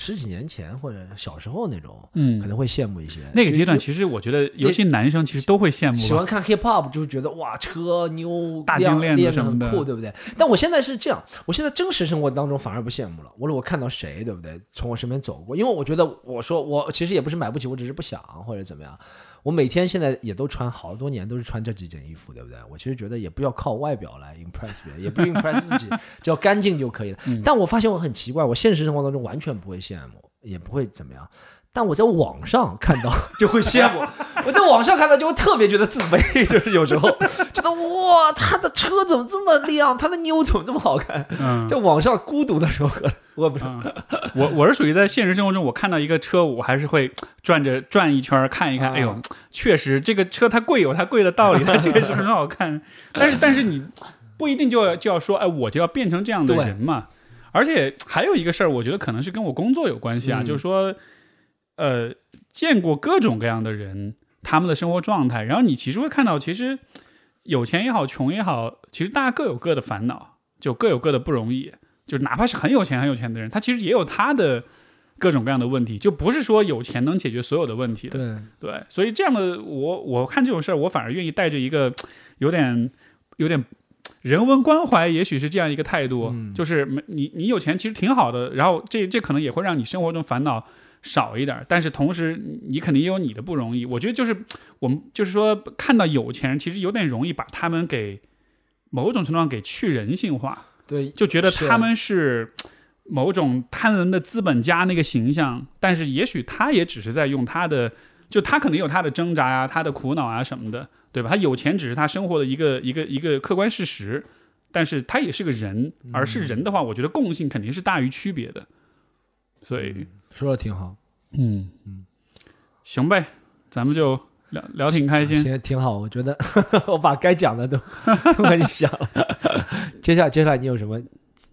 十几年前或者小时候那种，嗯可能会羡慕一些。那个阶段，其实我觉得，尤其男生其实都会羡慕。喜欢看 hip hop，就是觉得哇车妞大金链子练什么的很酷，对不对？但我现在是这样，我现在真实生活当中反而不羡慕了。我如果看到谁，对不对，从我身边走过，因为我觉得我说我其实也不是买不起，我只是不想或者怎么样。我每天现在也都穿好多年都是穿这几件衣服，对不对？我其实觉得也不要靠外表来 impress 别人，[LAUGHS] 也不 impress 自己，只要干净就可以了。嗯但我发现我很奇怪，我现实生活当中完全不会羡慕，也不会怎么样。但我在网上看到 [LAUGHS] 就会羡慕，我在网上看到就会特别觉得自卑，[LAUGHS] 就是有时候 [LAUGHS] 觉得哇，他的车怎么这么亮，他的妞怎么这么好看？嗯在网上孤独的时候，我不是嗯，我我是属于在现实生活中，我看到一个车，我还是会转着转一圈看一看。啊哎呦，确实这个车它贵有它贵的道理，它确实很好看。但是但是你不一定就要就要说，哎，我就要变成这样的人嘛。而且还有一个事儿，我觉得可能是跟我工作有关系啊，嗯就是说，呃，见过各种各样的人，他们的生活状态，然后你其实会看到，其实有钱也好，穷也好，其实大家各有各的烦恼，就各有各的不容易。就哪怕是很有钱很有钱的人，他其实也有他的各种各样的问题，就不是说有钱能解决所有的问题的。对对，所以这样的我我看这种事儿，我反而愿意带着一个有点有点人文关怀，也许是这样一个态度，嗯就是没你你有钱其实挺好的，然后这这可能也会让你生活中烦恼少一点儿，但是同时你肯定也有你的不容易。我觉得就是我们就是说看到有钱人，其实有点容易把他们给某种程度上给去人性化。对，就觉得他们是某种贪婪的资本家那个形象，但是也许他也只是在用他的，就他可能有他的挣扎呀、他的苦恼啊什么的，对吧？他有钱只是他生活的一个一个一个客观事实，但是他也是个人，而是人的话，我觉得共性肯定是大于区别的，所以，说的挺好，嗯嗯，行呗，咱们就聊聊挺开心。行，挺好。我觉得 [LAUGHS] 我把该讲的都都跟你讲了。[LAUGHS] 接下来接下来你有什么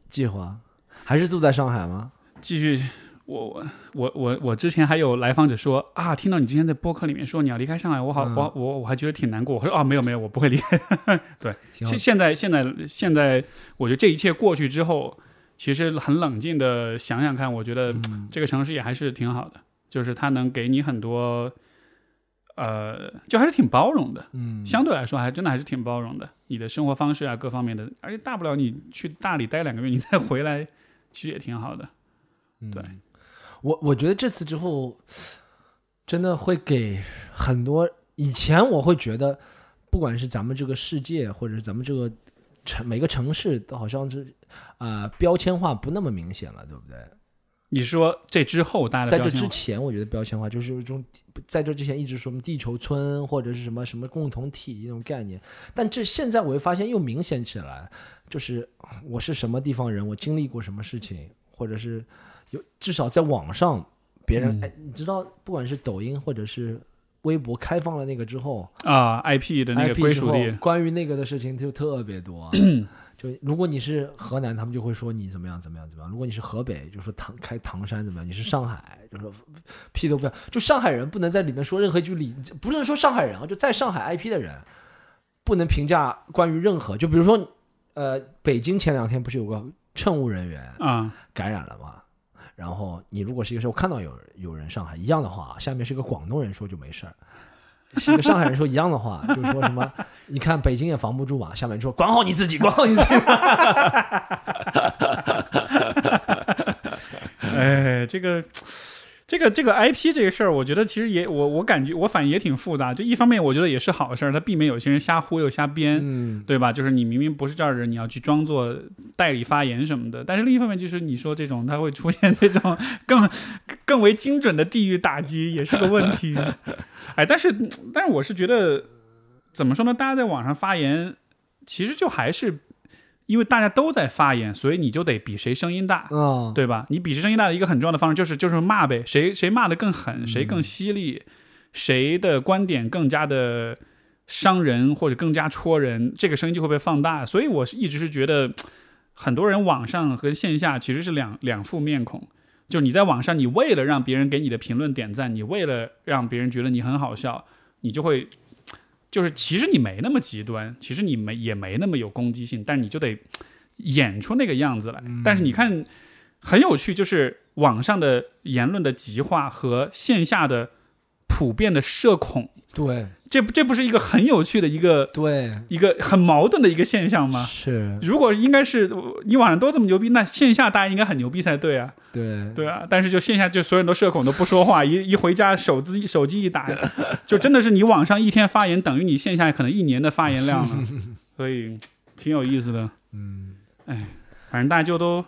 计划？还是住在上海吗？继续，我我我我我之前还有来访者说啊，听到你之前在播客里面说你要离开上海，我好、嗯我我我还觉得挺难过。我说啊，没有没有，我不会离开。[LAUGHS] 挺好现。现在现在现在，我觉得这一切过去之后，其实很冷静的想想看，我觉得嗯这个城市也还是挺好的，就是它能给你很多，呃，就还是挺包容的。嗯，相对来说，还真的还是挺包容的。你的生活方式啊，各方面的，而且大不了你去大理待两个月，你再回来，其实也挺好的。对嗯我我觉得这次之后，真的会给很多以前我会觉得，不管是咱们这个世界，或者是咱们这个城每个城市，都好像是啊、呃标签化不那么明显了，对不对？你说这之后大家在这之前，我觉得标签化就是有一种，在这之前一直说什么地球村或者是什么什么共同体那种概念，但这现在我会发现又明显起来，就是我是什么地方人，我经历过什么事情，或者是有至少在网上别人、嗯。哎，你知道，不管是抖音或者是微博开放了那个之后，啊，IP 的那个归属地，关于那个的事情就特别多。[CLEARS THROAT] 就如果你是河南，他们就会说你怎么样怎么样怎么样；如果你是河北，就说唐开唐山怎么样；你是上海，就说屁都不要。就上海人不能在里面说任何一句理，不是说上海人啊，就在上海 [LAUGHS] IP 的人不能评价关于任何。就比如说，呃，北京前两天不是有个乘务人员啊，感染了吗？然后你如果是一个时候看到有有人上海一样的话，下面是个广东人说就没事儿。是一个上海人说一样的话，就是说什么，你看北京也防不住吧，下面说管好你自己，管好你自己。[LAUGHS] 哎，这个。这个这个 IP 这个事儿，我觉得其实也我我感觉我反应也挺复杂。就一方面，我觉得也是好事儿，它避免有些人瞎忽悠瞎编，嗯，对吧？就是你明明不是这儿人，你要去装作代理发言什么的。但是另一方面，就是你说这种，它会出现这种更更为精准的地域打击，也是个问题。哎，但是但是我是觉得，怎么说呢？大家在网上发言，其实就还是。因为大家都在发言，所以你就得比谁声音大，嗯，对吧？你比谁声音大的一个很重要的方式就是就是骂呗，谁谁骂的更狠，谁更犀利，谁的观点更加的伤人或者更加戳人，这个声音就会被放大。所以我是一直是觉得，很多人网上和线下其实是两两副面孔。就你在网上，你为了让别人给你的评论点赞，你为了让别人觉得你很好笑，你就会。就是其实你没那么极端，其实你没也没那么有攻击性，但是你就得演出那个样子来。但是你看，很有趣，就是网上的言论的极化和线下的普遍的社恐。对，这这不是一个很有趣的一个对一个很矛盾的一个现象吗？是，如果应该是你网上都这么牛逼，那线下大家应该很牛逼才对啊。对对啊，但是就线下就所有人都社恐都不说话，一一回家手机手机一打，[LAUGHS] 就真的是你网上一天发言等于你线下可能一年的发言量了，[LAUGHS] 所以挺有意思的。嗯，哎，反正大家就都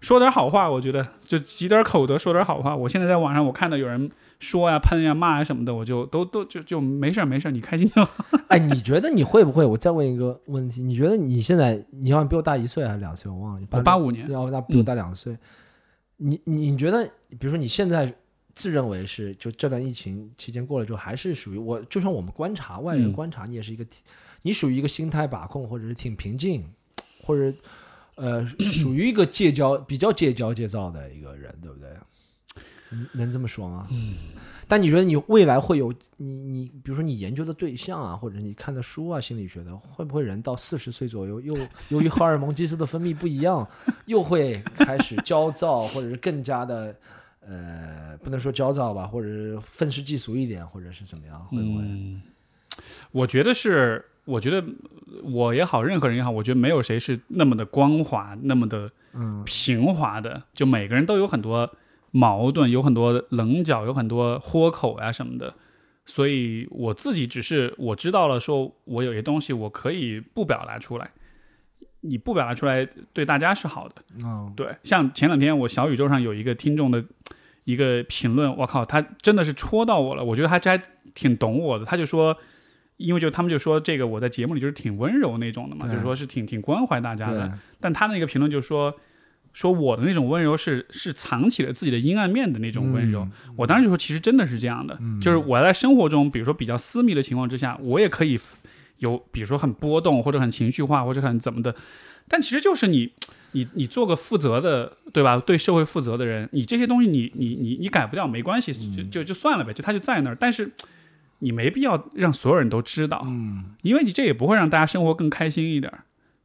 说点好话，我觉得就积点口德，说点好话。我现在在网上我看到有人。说呀、喷呀、骂呀什么的，我就都都就就没事儿没事儿，你开心就好。[LAUGHS] 哎，你觉得你会不会？我再问一个问题，你觉得你现在你好像比我大一岁还是两岁？我忘了。我八五年，要那比我大两岁。你你觉得，比如说你现在自认为是就这段疫情期间过了之后，还是属于我？就算我们观察外人观察，你也是一个，你属于一个心态把控，或者是挺平静，或者呃，[COUGHS] 属于一个戒骄比较戒骄戒躁的一个人，对不对？能这么说吗？嗯，但你觉得你未来会有你你，比如说你研究的对象啊，或者你看的书啊，心理学的，会不会人到四十岁左右，又由于荷尔蒙激素的分泌不一样，又会开始焦躁，或者是更加的呃，不能说焦躁吧，或者是愤世嫉俗一点，或者是怎么样？会不会？嗯，我觉得是，我觉得我也好，任何人也好，我觉得没有谁是那么的光滑，那么的嗯平滑的，就每个人都有很多。矛盾有很多棱角，有很多豁口呀什么的，所以我自己只是我知道了，说我有些东西我可以不表达出来，你不表达出来对大家是好的。嗯，对，像前两天我小宇宙上有一个听众的一个评论，我靠，他真的是戳到我了，我觉得他这还挺懂我的。他就说，因为就他们就说这个我在节目里就是挺温柔那种的嘛，就是说是挺挺关怀大家的。但他那个评论就说。说我的那种温柔是是藏起了自己的阴暗面的那种温柔，我当时就说其实真的是这样的，就是我在生活中，比如说比较私密的情况之下，我也可以有，比如说很波动或者很情绪化或者很怎么的，但其实就是你你你做个负责的，对吧？对社会负责的人，你这些东西你你你你改不掉没关系，就就就算了呗，就他就在那儿，但是你没必要让所有人都知道，嗯，因为你这也不会让大家生活更开心一点。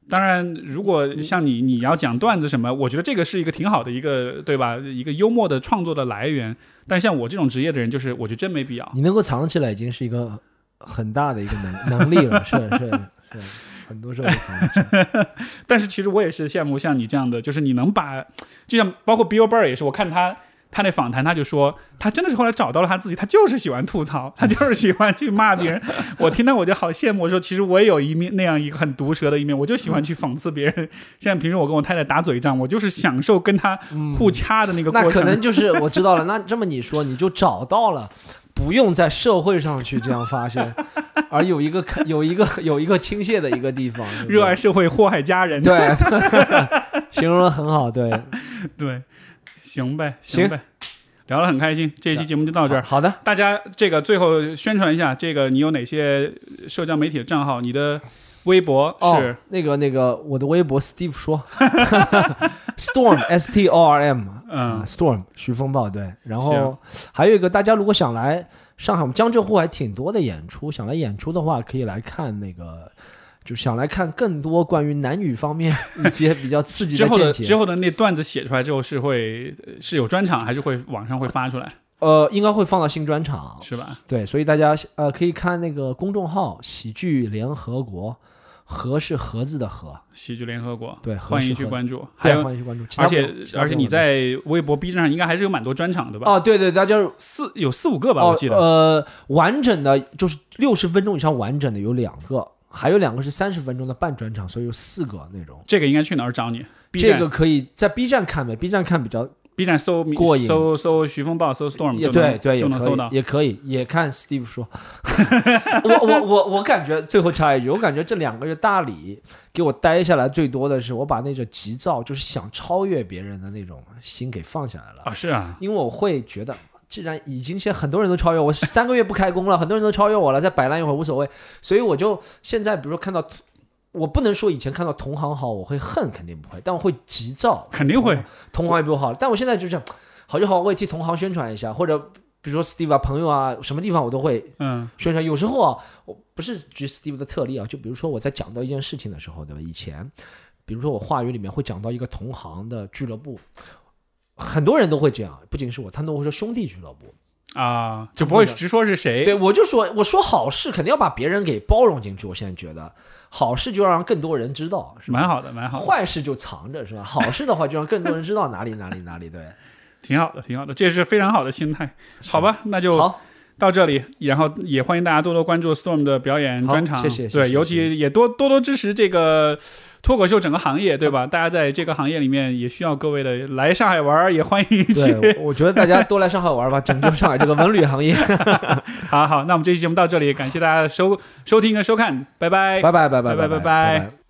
当然，如果像你，你要讲段子什么，我觉得这个是一个挺好的一个，对吧？一个幽默的创作的来源。但像我这种职业的人，就是我觉得真没必要。你能够藏起来，已经是一个很大的一个能 [LAUGHS] 能力了，是是是，很多时候藏。[LAUGHS] 但是其实我也是羡慕像你这样的，就是你能把，就像包括 Bill Burr 也是，我看他。他那访谈，他就说，他真的是后来找到了他自己，他就是喜欢吐槽，他就是喜欢去骂别人。[LAUGHS] 我听到我就好羡慕，说其实我也有一面那样一个很毒舌的一面，我就喜欢去讽刺别人。[LAUGHS] 现在平时我跟我太太打嘴仗，我就是享受跟他互掐的那个过程。那可能就是 [LAUGHS] 我知道了。那这么你说，你就找到了，不用在社会上去这样发泄，而有一个有一个有一个倾泻的一个地方，热爱社会，祸害家人。对，形容的很好。对，对。行呗，行呗，聊得很开心，这一期节目就到这儿。好的，大家这个最后宣传一下，这个你有哪些社交媒体的账号？你的微博是、哦，那个那个，我的微博 Steve 说，[LAUGHS] Storm S T O R M，[LAUGHS] 嗯 s t o r m 徐风暴对，然后还有一个，大家如果想来上海，我们江浙沪还挺多的演出，想来演出的话，可以来看那个，就想来看更多关于男女方面一些比较刺激之后的见解。之后的那段子写出来之后是会是有专场，还是会网上会发出来，呃，应该会放到新专场，是吧？对，所以大家呃可以看那个公众号“喜剧联合国”，和是盒子的和，喜剧联合国，对欢迎去关注。还对，有，欢迎去关注。而且而且你在微博、B 站上应该还是有蛮多专场的吧？哦，对对，大家四有四五个吧，哦我记得。呃，完整的就是六十分钟以上完整的有两个，还有两个是三十分钟的半专场，所以有四个那种。这个应该去哪儿找你？B 站、这个可以在 B 站看呗，B 站看比较 B 站搜过瘾搜搜徐风暴，搜 Storm 也就能对对，也可以就能搜到。也可以也看 Steve 说。[LAUGHS] 我我我我感觉最后插一句，我感觉这两个月大理给我待下来最多的是，我把那种急躁，就是想超越别人的那种心给放下来了。啊，是啊，因为我会觉得，既然已经现在很多人都超越我，三个月不开工了，很多人都超越我了，再摆烂一会儿无所谓，所以我就现在比如说看到，我不能说以前看到同行好我会恨，肯定不会，但我会急躁，肯定会。同行也比我好，但我现在就这样，好就好，我也替同行宣传一下，或者比如说 Steve 啊朋友啊，什么地方我都会嗯宣传。有时候啊，我不是举 Steve 的特例啊，就比如说我在讲到一件事情的时候，对吧？以前，比如说我话语里面会讲到一个同行的俱乐部，很多人都会这样，不仅是我，他们都会说兄弟俱乐部。啊，就不会直说是谁。对，我就说，我说好事肯定要把别人给包容进去。我现在觉得，好事就要让更多人知道，是？蛮好的，蛮好的，坏事就藏着，是吧？[LAUGHS] 好事的话，就让更多人知道哪里哪里哪里。对，挺好的，挺好的，这是非常好的心态。好吧，那就好，到这里，然后也欢迎大家多多关注 Storm 的表演专场，谢谢对，尤其也多多多支持这个脱口秀整个行业，对吧？大家在这个行业里面也需要各位的来上海玩，也欢迎去。对，我觉得大家多来上海玩吧，[LAUGHS] 拯救上海这个文旅行业。[LAUGHS] 好好，那我们这期节目到这里，感谢大家收收听和收看，拜拜，拜拜，拜拜，拜拜，拜拜。